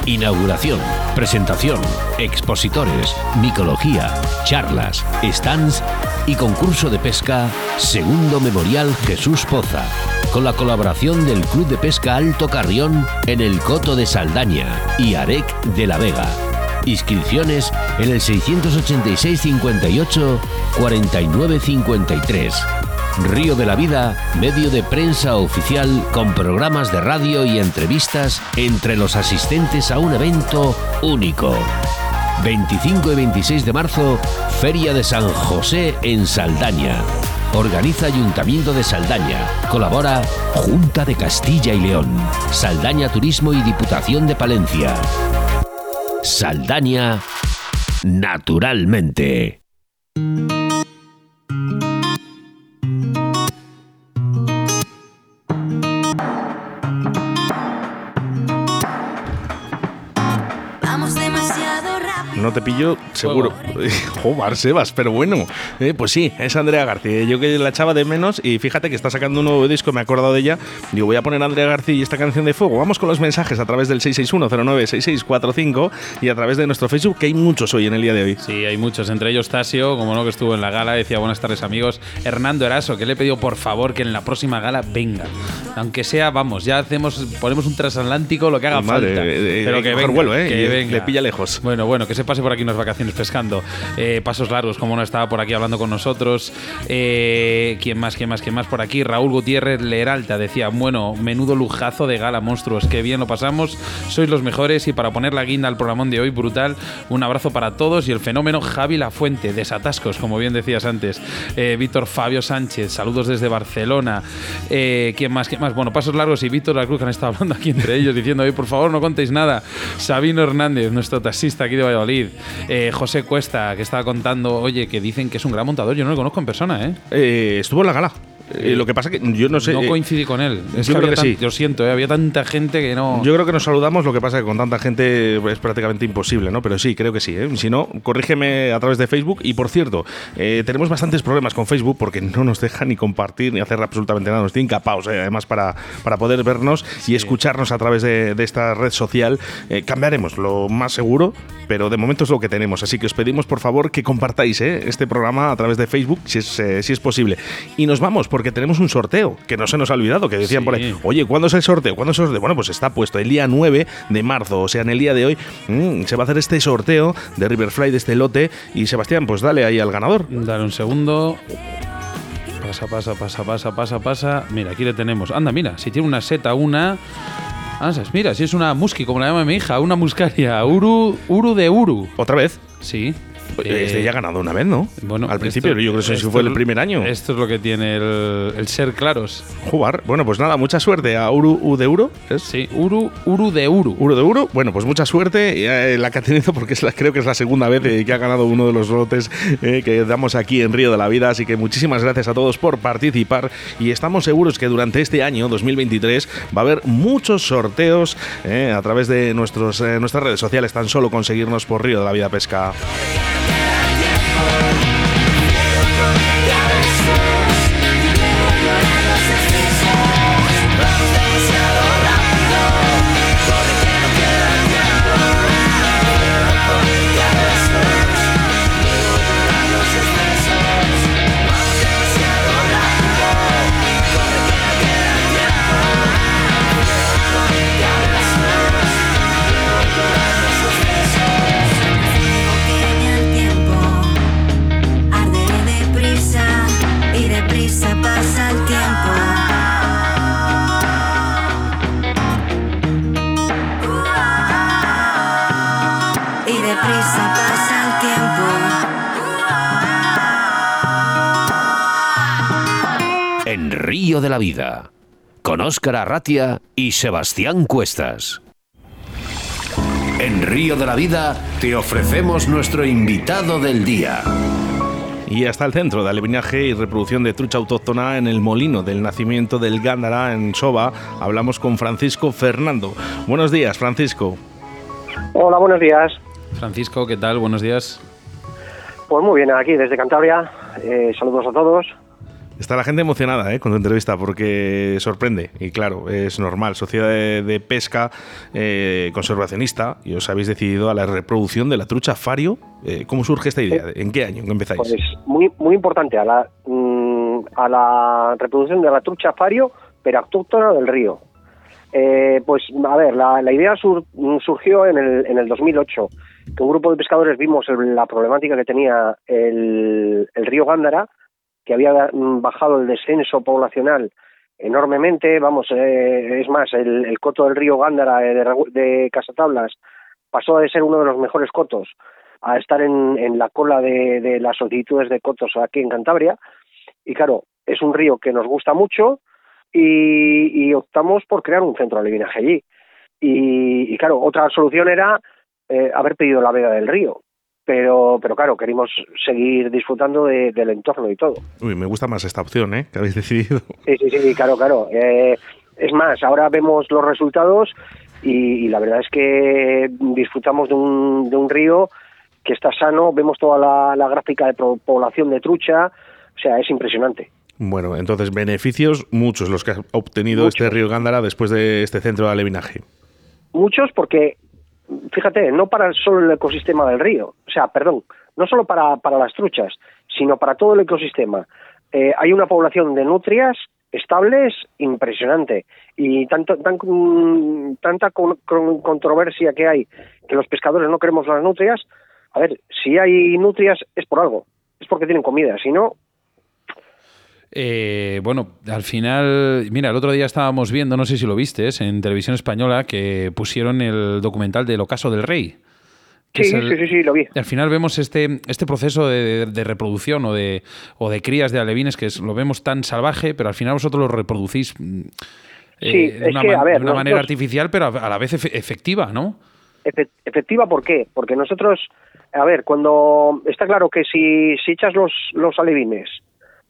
Inauguración, presentación, expositores, micología, charlas, stands y concurso de pesca Segundo Memorial Jesús Poza, con la colaboración del Club de Pesca Alto Carrión en el Coto de Saldaña y Arec de la Vega. Inscripciones en el 686 58 49 53. Río de la Vida, medio de prensa oficial con programas de radio y entrevistas entre los asistentes a un evento único. 25 y 26 de marzo, Feria de San José en Saldaña. Organiza Ayuntamiento de Saldaña. Colabora Junta de Castilla y León. Saldaña Turismo y Diputación de Palencia. Saldaña naturalmente. No te pillo, seguro. [laughs] Joder, Sebas, pero bueno. Eh, pues sí, es Andrea García. Yo que la echaba de menos y fíjate que está sacando un nuevo disco, me he acordado de ella. Digo, voy a poner a Andrea García y esta canción de fuego. Vamos con los mensajes a través del 661096645 y a través de nuestro Facebook, que hay muchos hoy en el día de hoy. Sí, hay muchos. Entre ellos Tasio, como no, que estuvo en la gala, decía buenas tardes amigos. Hernando Eraso, que le he pedido por favor que en la próxima gala venga. Aunque sea, vamos, ya hacemos, ponemos un transatlántico, lo que haga falta. Eh, pero que, venga, vuelo, ¿eh? que venga. Le pilla lejos. Bueno, bueno, que se pase por aquí unas vacaciones pescando. Eh, pasos largos, como no estaba por aquí hablando con nosotros. Eh, ¿Quién más, quién más, quién más por aquí? Raúl Gutiérrez Leralta decía, bueno, menudo lujazo de gala, monstruos, qué bien lo pasamos, sois los mejores y para poner la guinda al programón de hoy, brutal, un abrazo para todos y el fenómeno Javi La Fuente, desatascos, como bien decías antes. Eh, Víctor Fabio Sánchez, saludos desde Barcelona. ¿Quién más, quién más? Bueno, pasos largos y Víctor La Cruz han estado hablando aquí entre ellos diciendo, hoy por favor no contéis nada. Sabino Hernández, nuestro taxista aquí de Valladolid. Eh, José Cuesta, que estaba contando, oye, que dicen que es un gran montador. Yo no lo conozco en persona, ¿eh? eh estuvo en la gala. Eh, lo que pasa que yo no sé. No coincidí con él. yo creo que sí. Yo siento, ¿eh? había tanta gente que no. Yo creo que nos saludamos, lo que pasa que con tanta gente es prácticamente imposible, ¿no? Pero sí, creo que sí. ¿eh? Si no, corrígeme a través de Facebook. Y por cierto, tenemos bastantes problemas con Facebook porque no nos deja ni compartir ni hacer absolutamente nada. Nos tienen capaos, además, para, para poder vernos y escucharnos a través de, esta red social. cambiaremos, lo más seguro, pero de momento es lo que tenemos. Así que os pedimos, por favor, que compartáis este programa a través de Facebook, si es, si es posible. Y nos vamos, porque tenemos un sorteo, que no se nos ha olvidado, que decían por ahí, oye, ¿cuándo es el sorteo? ¿Cuándo es el sorteo? Bueno, pues está puesto el día 9 de marzo, o sea, en el día de hoy mm, se va a hacer este sorteo de Riverfly, de este lote, y Sebastián, pues dale ahí al ganador. Dale un segundo. Pasa, pasa, pasa, pasa, pasa, pasa. Mira, aquí le tenemos. Anda, mira, si tiene una seta, una... Ah, mira, si es una musky, como la llama mi hija, una muscaria, Uru, Uru de Uru. ¿Otra vez? Sí. Este ya ha ganado una vez, ¿no? Bueno, al principio, yo creo que eso fue el primer año. Esto es lo que tiene el, ser claros. Jugar. Bueno, pues nada, mucha suerte a Uru U de Uru. Sí, Uru, Uru de Uru. Uru de Uru. Bueno, pues mucha suerte eh, la que ha tenido, [laughs] porque es la, creo que es la segunda vez eh, que ha ganado uno de los lotes eh, que damos aquí en Río de la Vida. Así que muchísimas gracias a todos por participar y estamos seguros que durante este año 2023 va a haber muchos sorteos a través de nuestros, nuestras redes sociales, tan solo conseguirnos por Río de la Vida Pesca. Vida, con Óscar Arratia y Sebastián Cuestas. En Río de la Vida te ofrecemos nuestro invitado del día. Y hasta el centro de alevinaje y reproducción de trucha autóctona en el molino del nacimiento del Gándara en Soba, hablamos con Francisco Fernando. Buenos días, Francisco. Hola, buenos días. Francisco, ¿qué tal? Buenos días. Pues muy bien, aquí desde Cantabria. Eh, saludos a todos. Está la gente emocionada ¿eh? con tu entrevista porque sorprende y claro, es normal. Sociedad de, Pesca eh, Conservacionista y os habéis decidido a la reproducción de la trucha fario. Eh, ¿Cómo surge esta idea? ¿En qué año empezáis? Pues muy, muy importante, a la, mm, a la reproducción de la trucha fario, pero autóctona del río. Eh, pues a ver, la, idea surgió en el, en el 2008, que un grupo de pescadores vimos la problemática que tenía el, el río Gándara que había bajado el descenso poblacional enormemente, vamos, eh, es más, el, coto del río Gándara eh, de, de Casatablas pasó de ser uno de los mejores cotos a estar en, la cola de, las solicitudes de cotos aquí en Cantabria Y claro, es un río que nos gusta mucho y, optamos por crear un centro de alevinaje allí. Y, claro, otra solución era eh, haber pedido la vega del río. Pero, pero claro, queremos seguir disfrutando del entorno y todo. Uy, me gusta más esta opción, ¿eh? Que habéis decidido. Sí, sí, sí, claro, claro. Eh, es más, ahora vemos los resultados y, la verdad es que disfrutamos de un, de un río que está sano, vemos toda la, gráfica de población de trucha, o sea, es impresionante. Bueno, entonces beneficios muchos los que ha obtenido este río Gándara después de este centro de alevinaje. Muchos porque, fíjate, no para solo el ecosistema del río, o sea, perdón, no solo para, para las truchas, sino para todo el ecosistema. Eh, hay una población de nutrias estables impresionante y tanto tan, tanta controversia que hay que los pescadores no queremos las nutrias a ver, si hay nutrias es por algo, es porque tienen comida, si no... Eh, bueno, al final, mira, el otro día estábamos viendo, no sé si lo viste, en televisión española, que pusieron el documental del ocaso del rey. Sí, sí, sí, lo vi. al final vemos este, este proceso de, reproducción o de, o de crías de alevines que lo vemos tan salvaje, pero al final vosotros lo reproducís mm, eh, de una, manera artificial, pero a la vez efectiva, ¿no? Efectiva, ¿por qué? Porque nosotros a ver, cuando está claro que si, si echas los, los alevines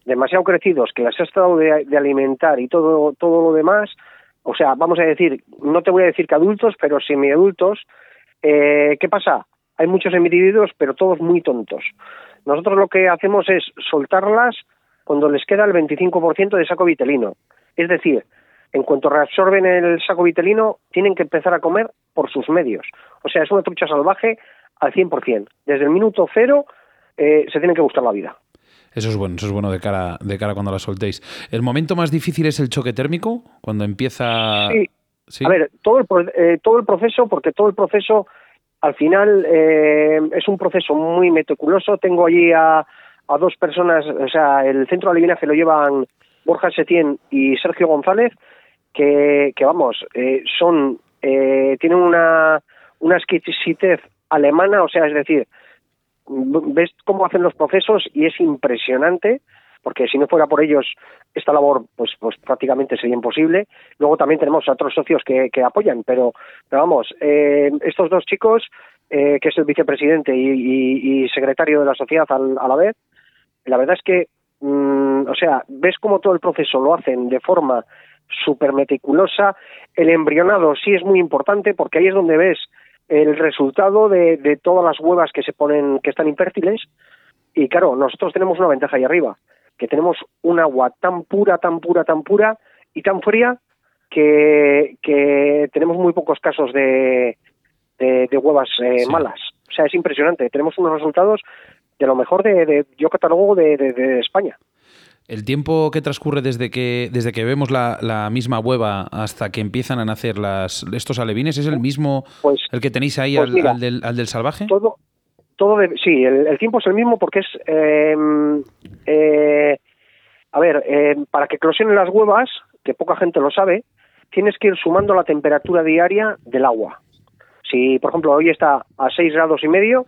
demasiado crecidos, que las has tratado de, alimentar y todo, todo lo demás, o sea, vamos a decir, no te voy a decir que adultos, pero semiadultos, eh, ¿qué pasa? Hay muchos individuos, pero todos muy tontos. Nosotros lo que hacemos es soltarlas cuando les queda el 25% de saco vitelino. Es decir, en cuanto reabsorben el saco vitelino, tienen que empezar a comer por sus medios. O sea, es una trucha salvaje al 100%. Desde el minuto cero eh, se tiene que gustar la vida. Eso es bueno, eso es bueno de cara, de cara cuando la soltéis. ¿El momento más difícil es el choque térmico? Cuando empieza... Sí. A ver, todo el, eh, todo el proceso, porque todo el proceso al final eh, es un proceso muy meticuloso. Tengo allí a, a, dos personas, o sea, el centro de adivinaje lo llevan Borja Setién y Sergio González, que, que vamos, son, tienen una, una exquisitez alemana, o sea, es decir, ves cómo hacen los procesos y es impresionante, porque si no fuera por ellos esta labor pues pues prácticamente sería imposible. Luego también tenemos a otros socios que, que apoyan, pero, vamos, eh, estos dos chicos, eh, que es el vicepresidente y, secretario de la sociedad a la vez, la verdad es que, mm, o sea, ves cómo todo el proceso lo hacen de forma súper meticulosa. El embrionado sí es muy importante porque ahí es donde ves el resultado de, todas las huevas que se ponen, que están infértiles. Y claro, nosotros tenemos una ventaja ahí arriba, que tenemos un agua tan pura, tan pura, tan pura y tan fría que, que tenemos muy pocos casos de, de, huevas eh, malas. O sea, es impresionante. Tenemos unos resultados de lo mejor de, de yo catalogo de, de España. El tiempo que transcurre desde que, desde que vemos la, misma hueva hasta que empiezan a nacer las, estos alevines es el mismo pues, el que tenéis ahí pues al, del, al, del, salvaje? Todo, todo sí, el, tiempo es el mismo porque es... Em, eh, a ver, em, para que eclosionen las huevas, que poca gente lo sabe, tienes que ir sumando la temperatura diaria del agua. Si, por ejemplo, hoy está a 6 grados y medio,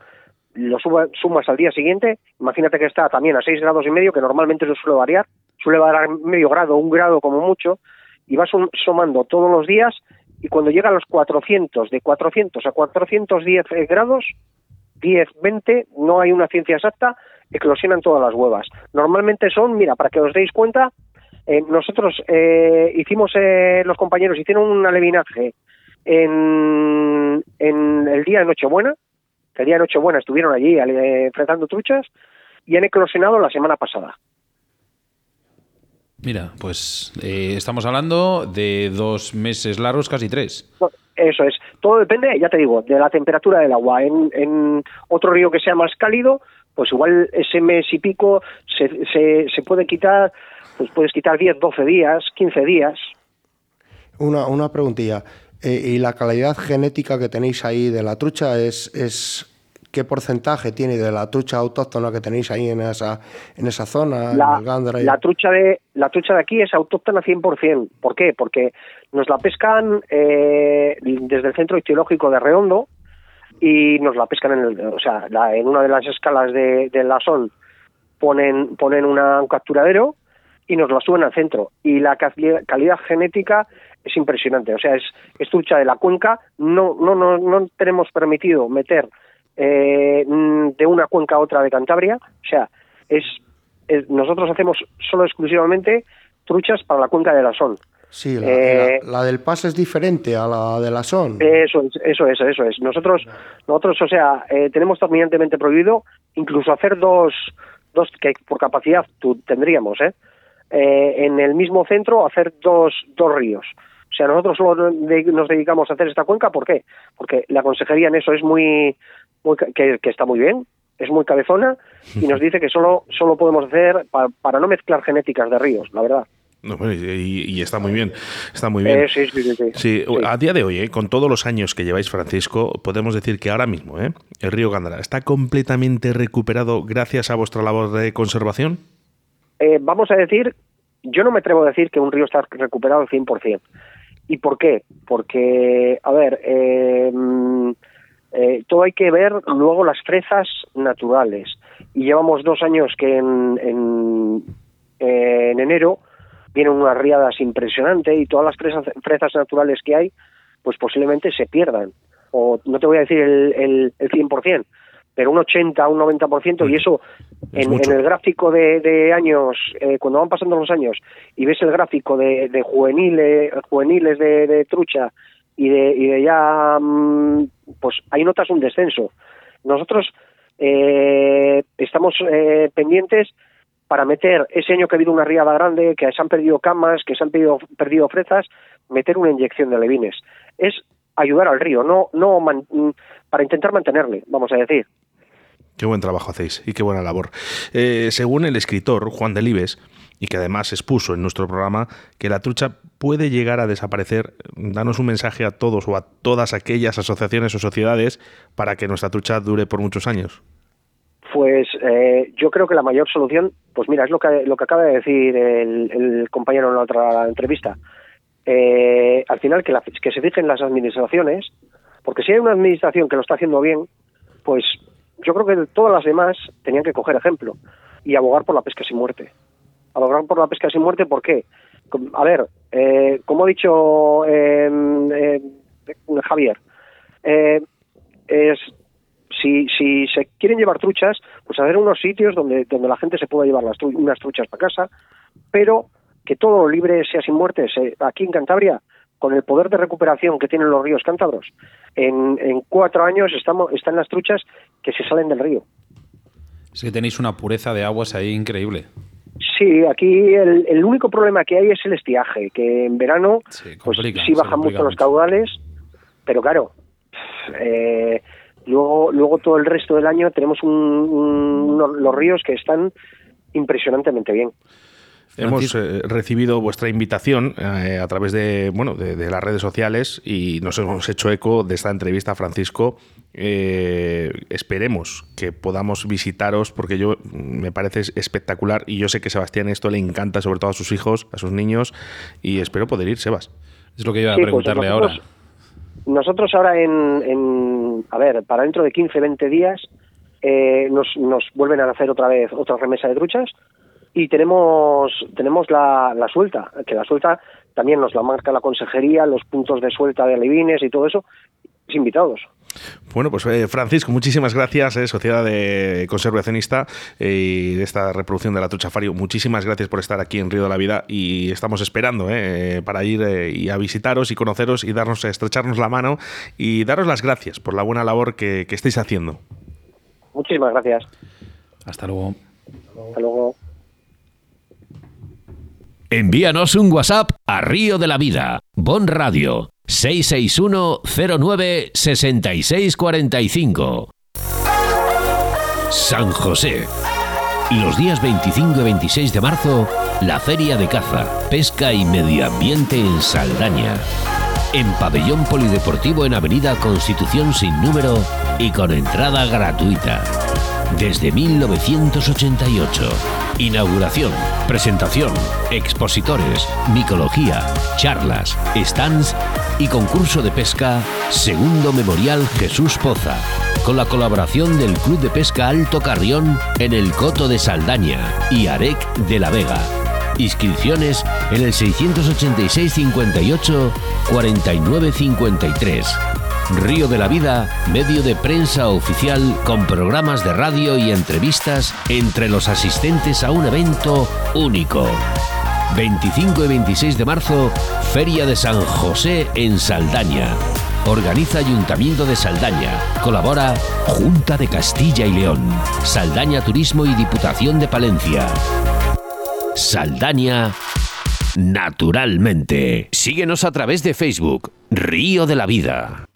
lo sumas al día siguiente, imagínate que está también a 6 grados y medio, que normalmente eso suele variar, suele variar medio grado, un grado como mucho, y vas sumando todos los días, y cuando llega a los 400, de 400 a 410 eh, grados, 10, 20, no hay una ciencia exacta, eclosionan todas las huevas. Normalmente son, mira, para que os deis cuenta, eh, nosotros eh, hicimos, los compañeros hicieron un alevinaje en, en el día de Nochebuena, el día de Nochebuena estuvieron allí eh, enfrentando truchas y han eclosionado la semana pasada. Mira, pues eh, estamos hablando de dos meses largos, casi tres. Eso es. Todo depende, ya te digo, de la temperatura del agua. En, otro río que sea más cálido, pues igual ese mes y pico se, se, puede quitar, pues puedes quitar 10, 12 días, 15 días. Una, una preguntilla. Eh, ¿Y la calidad genética que tenéis ahí de la trucha es, es qué porcentaje tiene de la trucha autóctona que tenéis ahí en esa, en esa zona? La, la, trucha, de, la trucha de aquí es autóctona 100%. ¿Por qué? Porque nos la pescan eh, desde el centro ictiológico de Redondo y nos la pescan en, el, o sea, en una de las escalas de, la Sol ponen, ponen una, un capturadero y nos la suben al centro. Y la calidad, genética es impresionante. O sea, es, es trucha de la cuenca. No, no, no, no tenemos permitido meter eh, de una cuenca a otra de Cantabria. O sea, es, nosotros hacemos solo exclusivamente truchas para la cuenca de la Son. Sí, eh, la, del PAS es diferente a la de la SON. Eso es, eso es, eso es. Nosotros, nosotros o sea, eh, tenemos terminantemente prohibido incluso hacer dos, dos que por capacidad tendríamos, ¿eh? ¿eh? en el mismo centro hacer dos, dos ríos. O sea, nosotros solo nos dedicamos a hacer esta cuenca, ¿por qué? Porque la consejería en eso es muy, muy que, está muy bien, es muy cabezona y nos dice que solo, solo podemos hacer para no mezclar genéticas de ríos, la verdad y, está muy bien, está muy bien. Eh, sí, sí, sí, A día de hoy, eh, con todos los años que lleváis, Francisco, podemos decir que ahora mismo eh, el río Gándara está completamente recuperado gracias a vuestra labor de conservación. vamos a decir, yo no me atrevo a decir que un río está recuperado al 100%. ¿Y por qué? Porque, a ver, mm, todo hay que ver luego las fresas naturales. Y llevamos dos años que en, en, en enero vienen unas riadas impresionantes y todas las fresas naturales que hay, pues posiblemente se pierdan. O no te voy a decir el, el, el 100%, pero un 80, un 90%, y eso en, el gráfico de, años, eh, cuando van pasando los años, y ves el gráfico de, de juveniles, juveniles de, trucha y de, y de ya, mm, pues ahí notas un descenso. Nosotros eh, estamos eh, pendientes para meter ese año que ha habido una riada grande, que se han perdido camas, que se han perdido, perdido fresas, meter una inyección de levines. Es ayudar al río, no, no mm, para intentar mantenerle, vamos a decir. Qué buen trabajo hacéis y qué buena labor. Eh, según el escritor Juan Delibes, y que además expuso en nuestro programa, que la trucha puede llegar a desaparecer, danos un mensaje a todos o a todas aquellas asociaciones o sociedades para que nuestra trucha dure por muchos años. Pues eh, yo creo que la mayor solución, pues mira, es lo que, lo que acaba de decir el, compañero en la otra entrevista. Eh, al final, que, que se fijen las administraciones, porque si hay una administración que lo está haciendo bien, pues yo creo que todas las demás tenían que coger ejemplo y abogar por la pesca sin muerte. Abogar por la pesca sin muerte, ¿por qué? A ver, eh, como ha dicho Javier, es si, si se quieren llevar truchas, pues hacer unos sitios donde, donde la gente se pueda llevar las unas truchas para casa, pero que todo libre sea sin muertes. aquí en Cantabria, con el poder de recuperación que tienen los ríos cántabros, en, en cuatro años estamos, están las truchas que se salen del río. Es que tenéis una pureza de aguas ahí increíble. Sí, aquí el, el único problema que hay es el estiaje, que en verano sí, pues, sí bajan mucho los caudales, pero claro, eh, Luego, luego todo el resto del año tenemos los ríos que están impresionantemente bien. Hemos eh, recibido vuestra invitación eh, a través de, bueno, de, las redes sociales y nos hemos hecho eco de esta entrevista, Francisco. Eh, esperemos que podamos visitaros porque yo me parece espectacular y yo sé que Sebastián esto le encanta, sobre todo a sus hijos, a sus niños, y espero poder ir, Sebas. Es lo que iba a pues preguntarle ahora. Nosotros ahora en, a ver, para dentro de 15, 20 días eh, nos, nos vuelven a hacer otra vez otra remesa de truchas y tenemos tenemos la, la suelta, que la suelta también nos la marca la consejería, los puntos de suelta de alevines y todo eso, invitados. Bueno, pues eh, Francisco, muchísimas gracias, eh, Sociedad de Conservacionista eh, y de esta reproducción de la trucha Fario. Muchísimas gracias por estar aquí en Río de la Vida y estamos esperando para ir y a visitaros y conoceros y darnos, estrecharnos la mano y daros las gracias por la buena labor que, que estáis haciendo. Muchísimas gracias. Hasta luego. Hasta luego. Envíanos un WhatsApp a Río de la Vida, Bon Radio 661 09 6645. San José. Los días 25 y 26 de marzo, la Feria de Caza, Pesca y Medio Ambiente en Saldaña. En Pabellón Polideportivo en Avenida Constitución sin número y con entrada gratuita. Desde 1988. Inauguración, presentación, expositores, micología, charlas, stands y concurso de pesca Segundo Memorial Jesús Poza, con la colaboración del Club de Pesca Alto Carrión en el Coto de Saldaña y Arec de la Vega. Inscripciones en el 686 58 49 53. Río de la Vida, medio de prensa oficial con programas de radio y entrevistas entre los asistentes a un evento único. 25 y 26 de marzo, Feria de San José en Saldaña. Organiza Ayuntamiento de Saldaña. Colabora Junta de Castilla y León. Saldaña Turismo y Diputación de Palencia. Saldaña naturalmente. Síguenos a través de Facebook, Río de la Vida.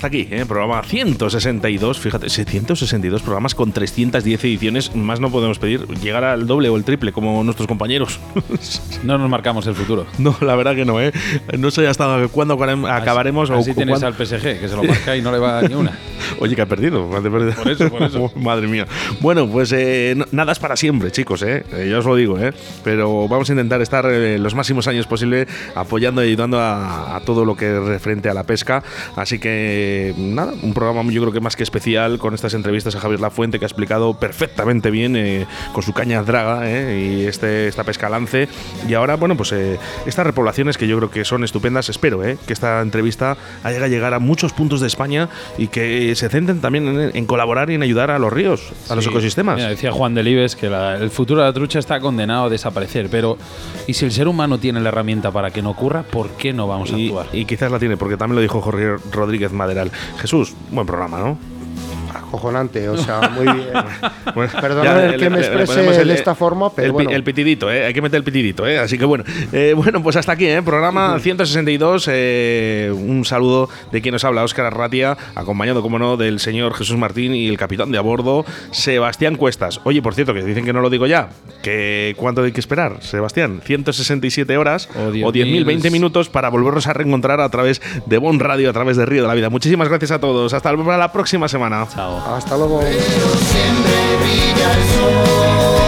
Hasta aquí, ¿eh? programa 162, fíjate, 162 programas con 310 ediciones, más no podemos pedir llegar al doble o el triple como nuestros compañeros. [laughs] no nos marcamos el futuro. No, la verdad que no, ¿eh? No sé hasta cuándo acabaremos. Así, tienes al PSG, que se lo marca y no le va ni una. [laughs] Oye, que ha perdido. Por eso, por eso. [laughs] Madre mía. Bueno, pues eh, nada es para siempre, chicos, ¿eh? ¿eh? Yo os lo digo, ¿eh? Pero vamos a intentar estar eh, los máximos años posible apoyando y ayudando a, a todo lo que referente a la pesca. Así que eh, nada, un programa yo creo que más que especial con estas entrevistas a Javier Lafuente que ha explicado perfectamente bien eh, con su caña draga eh, y este, esta pesca lance. Y ahora, bueno, pues estas repoblaciones que yo creo que son estupendas. Espero que esta entrevista haya llegar a muchos puntos de España y que se centren también en, colaborar y en ayudar a los ríos, a los ecosistemas. decía Juan Delibes que el futuro de la trucha está condenado a desaparecer, pero ¿y si el ser humano tiene la herramienta para que no ocurra, por qué no vamos a actuar? Y quizás la tiene, porque también lo dijo Jorge Rodríguez Jesús, buen programa, ¿no? Acojonante, o sea, muy bien. [laughs] Perdón que me exprese de esta forma, pero el, bueno. el pitidito, ¿eh? hay que meter el pitidito, ¿eh? así que bueno. Eh, bueno, pues hasta aquí, ¿eh? programa 162. Eh, un saludo de quien nos habla, Óscar Arratia, acompañado, como no, del señor Jesús Martín y el capitán de a bordo, Sebastián Cuestas. Oye, por cierto, que dicen que no lo digo ya, que ¿cuánto hay que esperar, Sebastián? 167 horas o 10.000, 20 minutos para volvernos a reencontrar a través de Bon Radio, a través de Río de la Vida. Muchísimas gracias a todos. Hasta la próxima semana. Chao. Hasta luego. Pero siempre brilla el sol,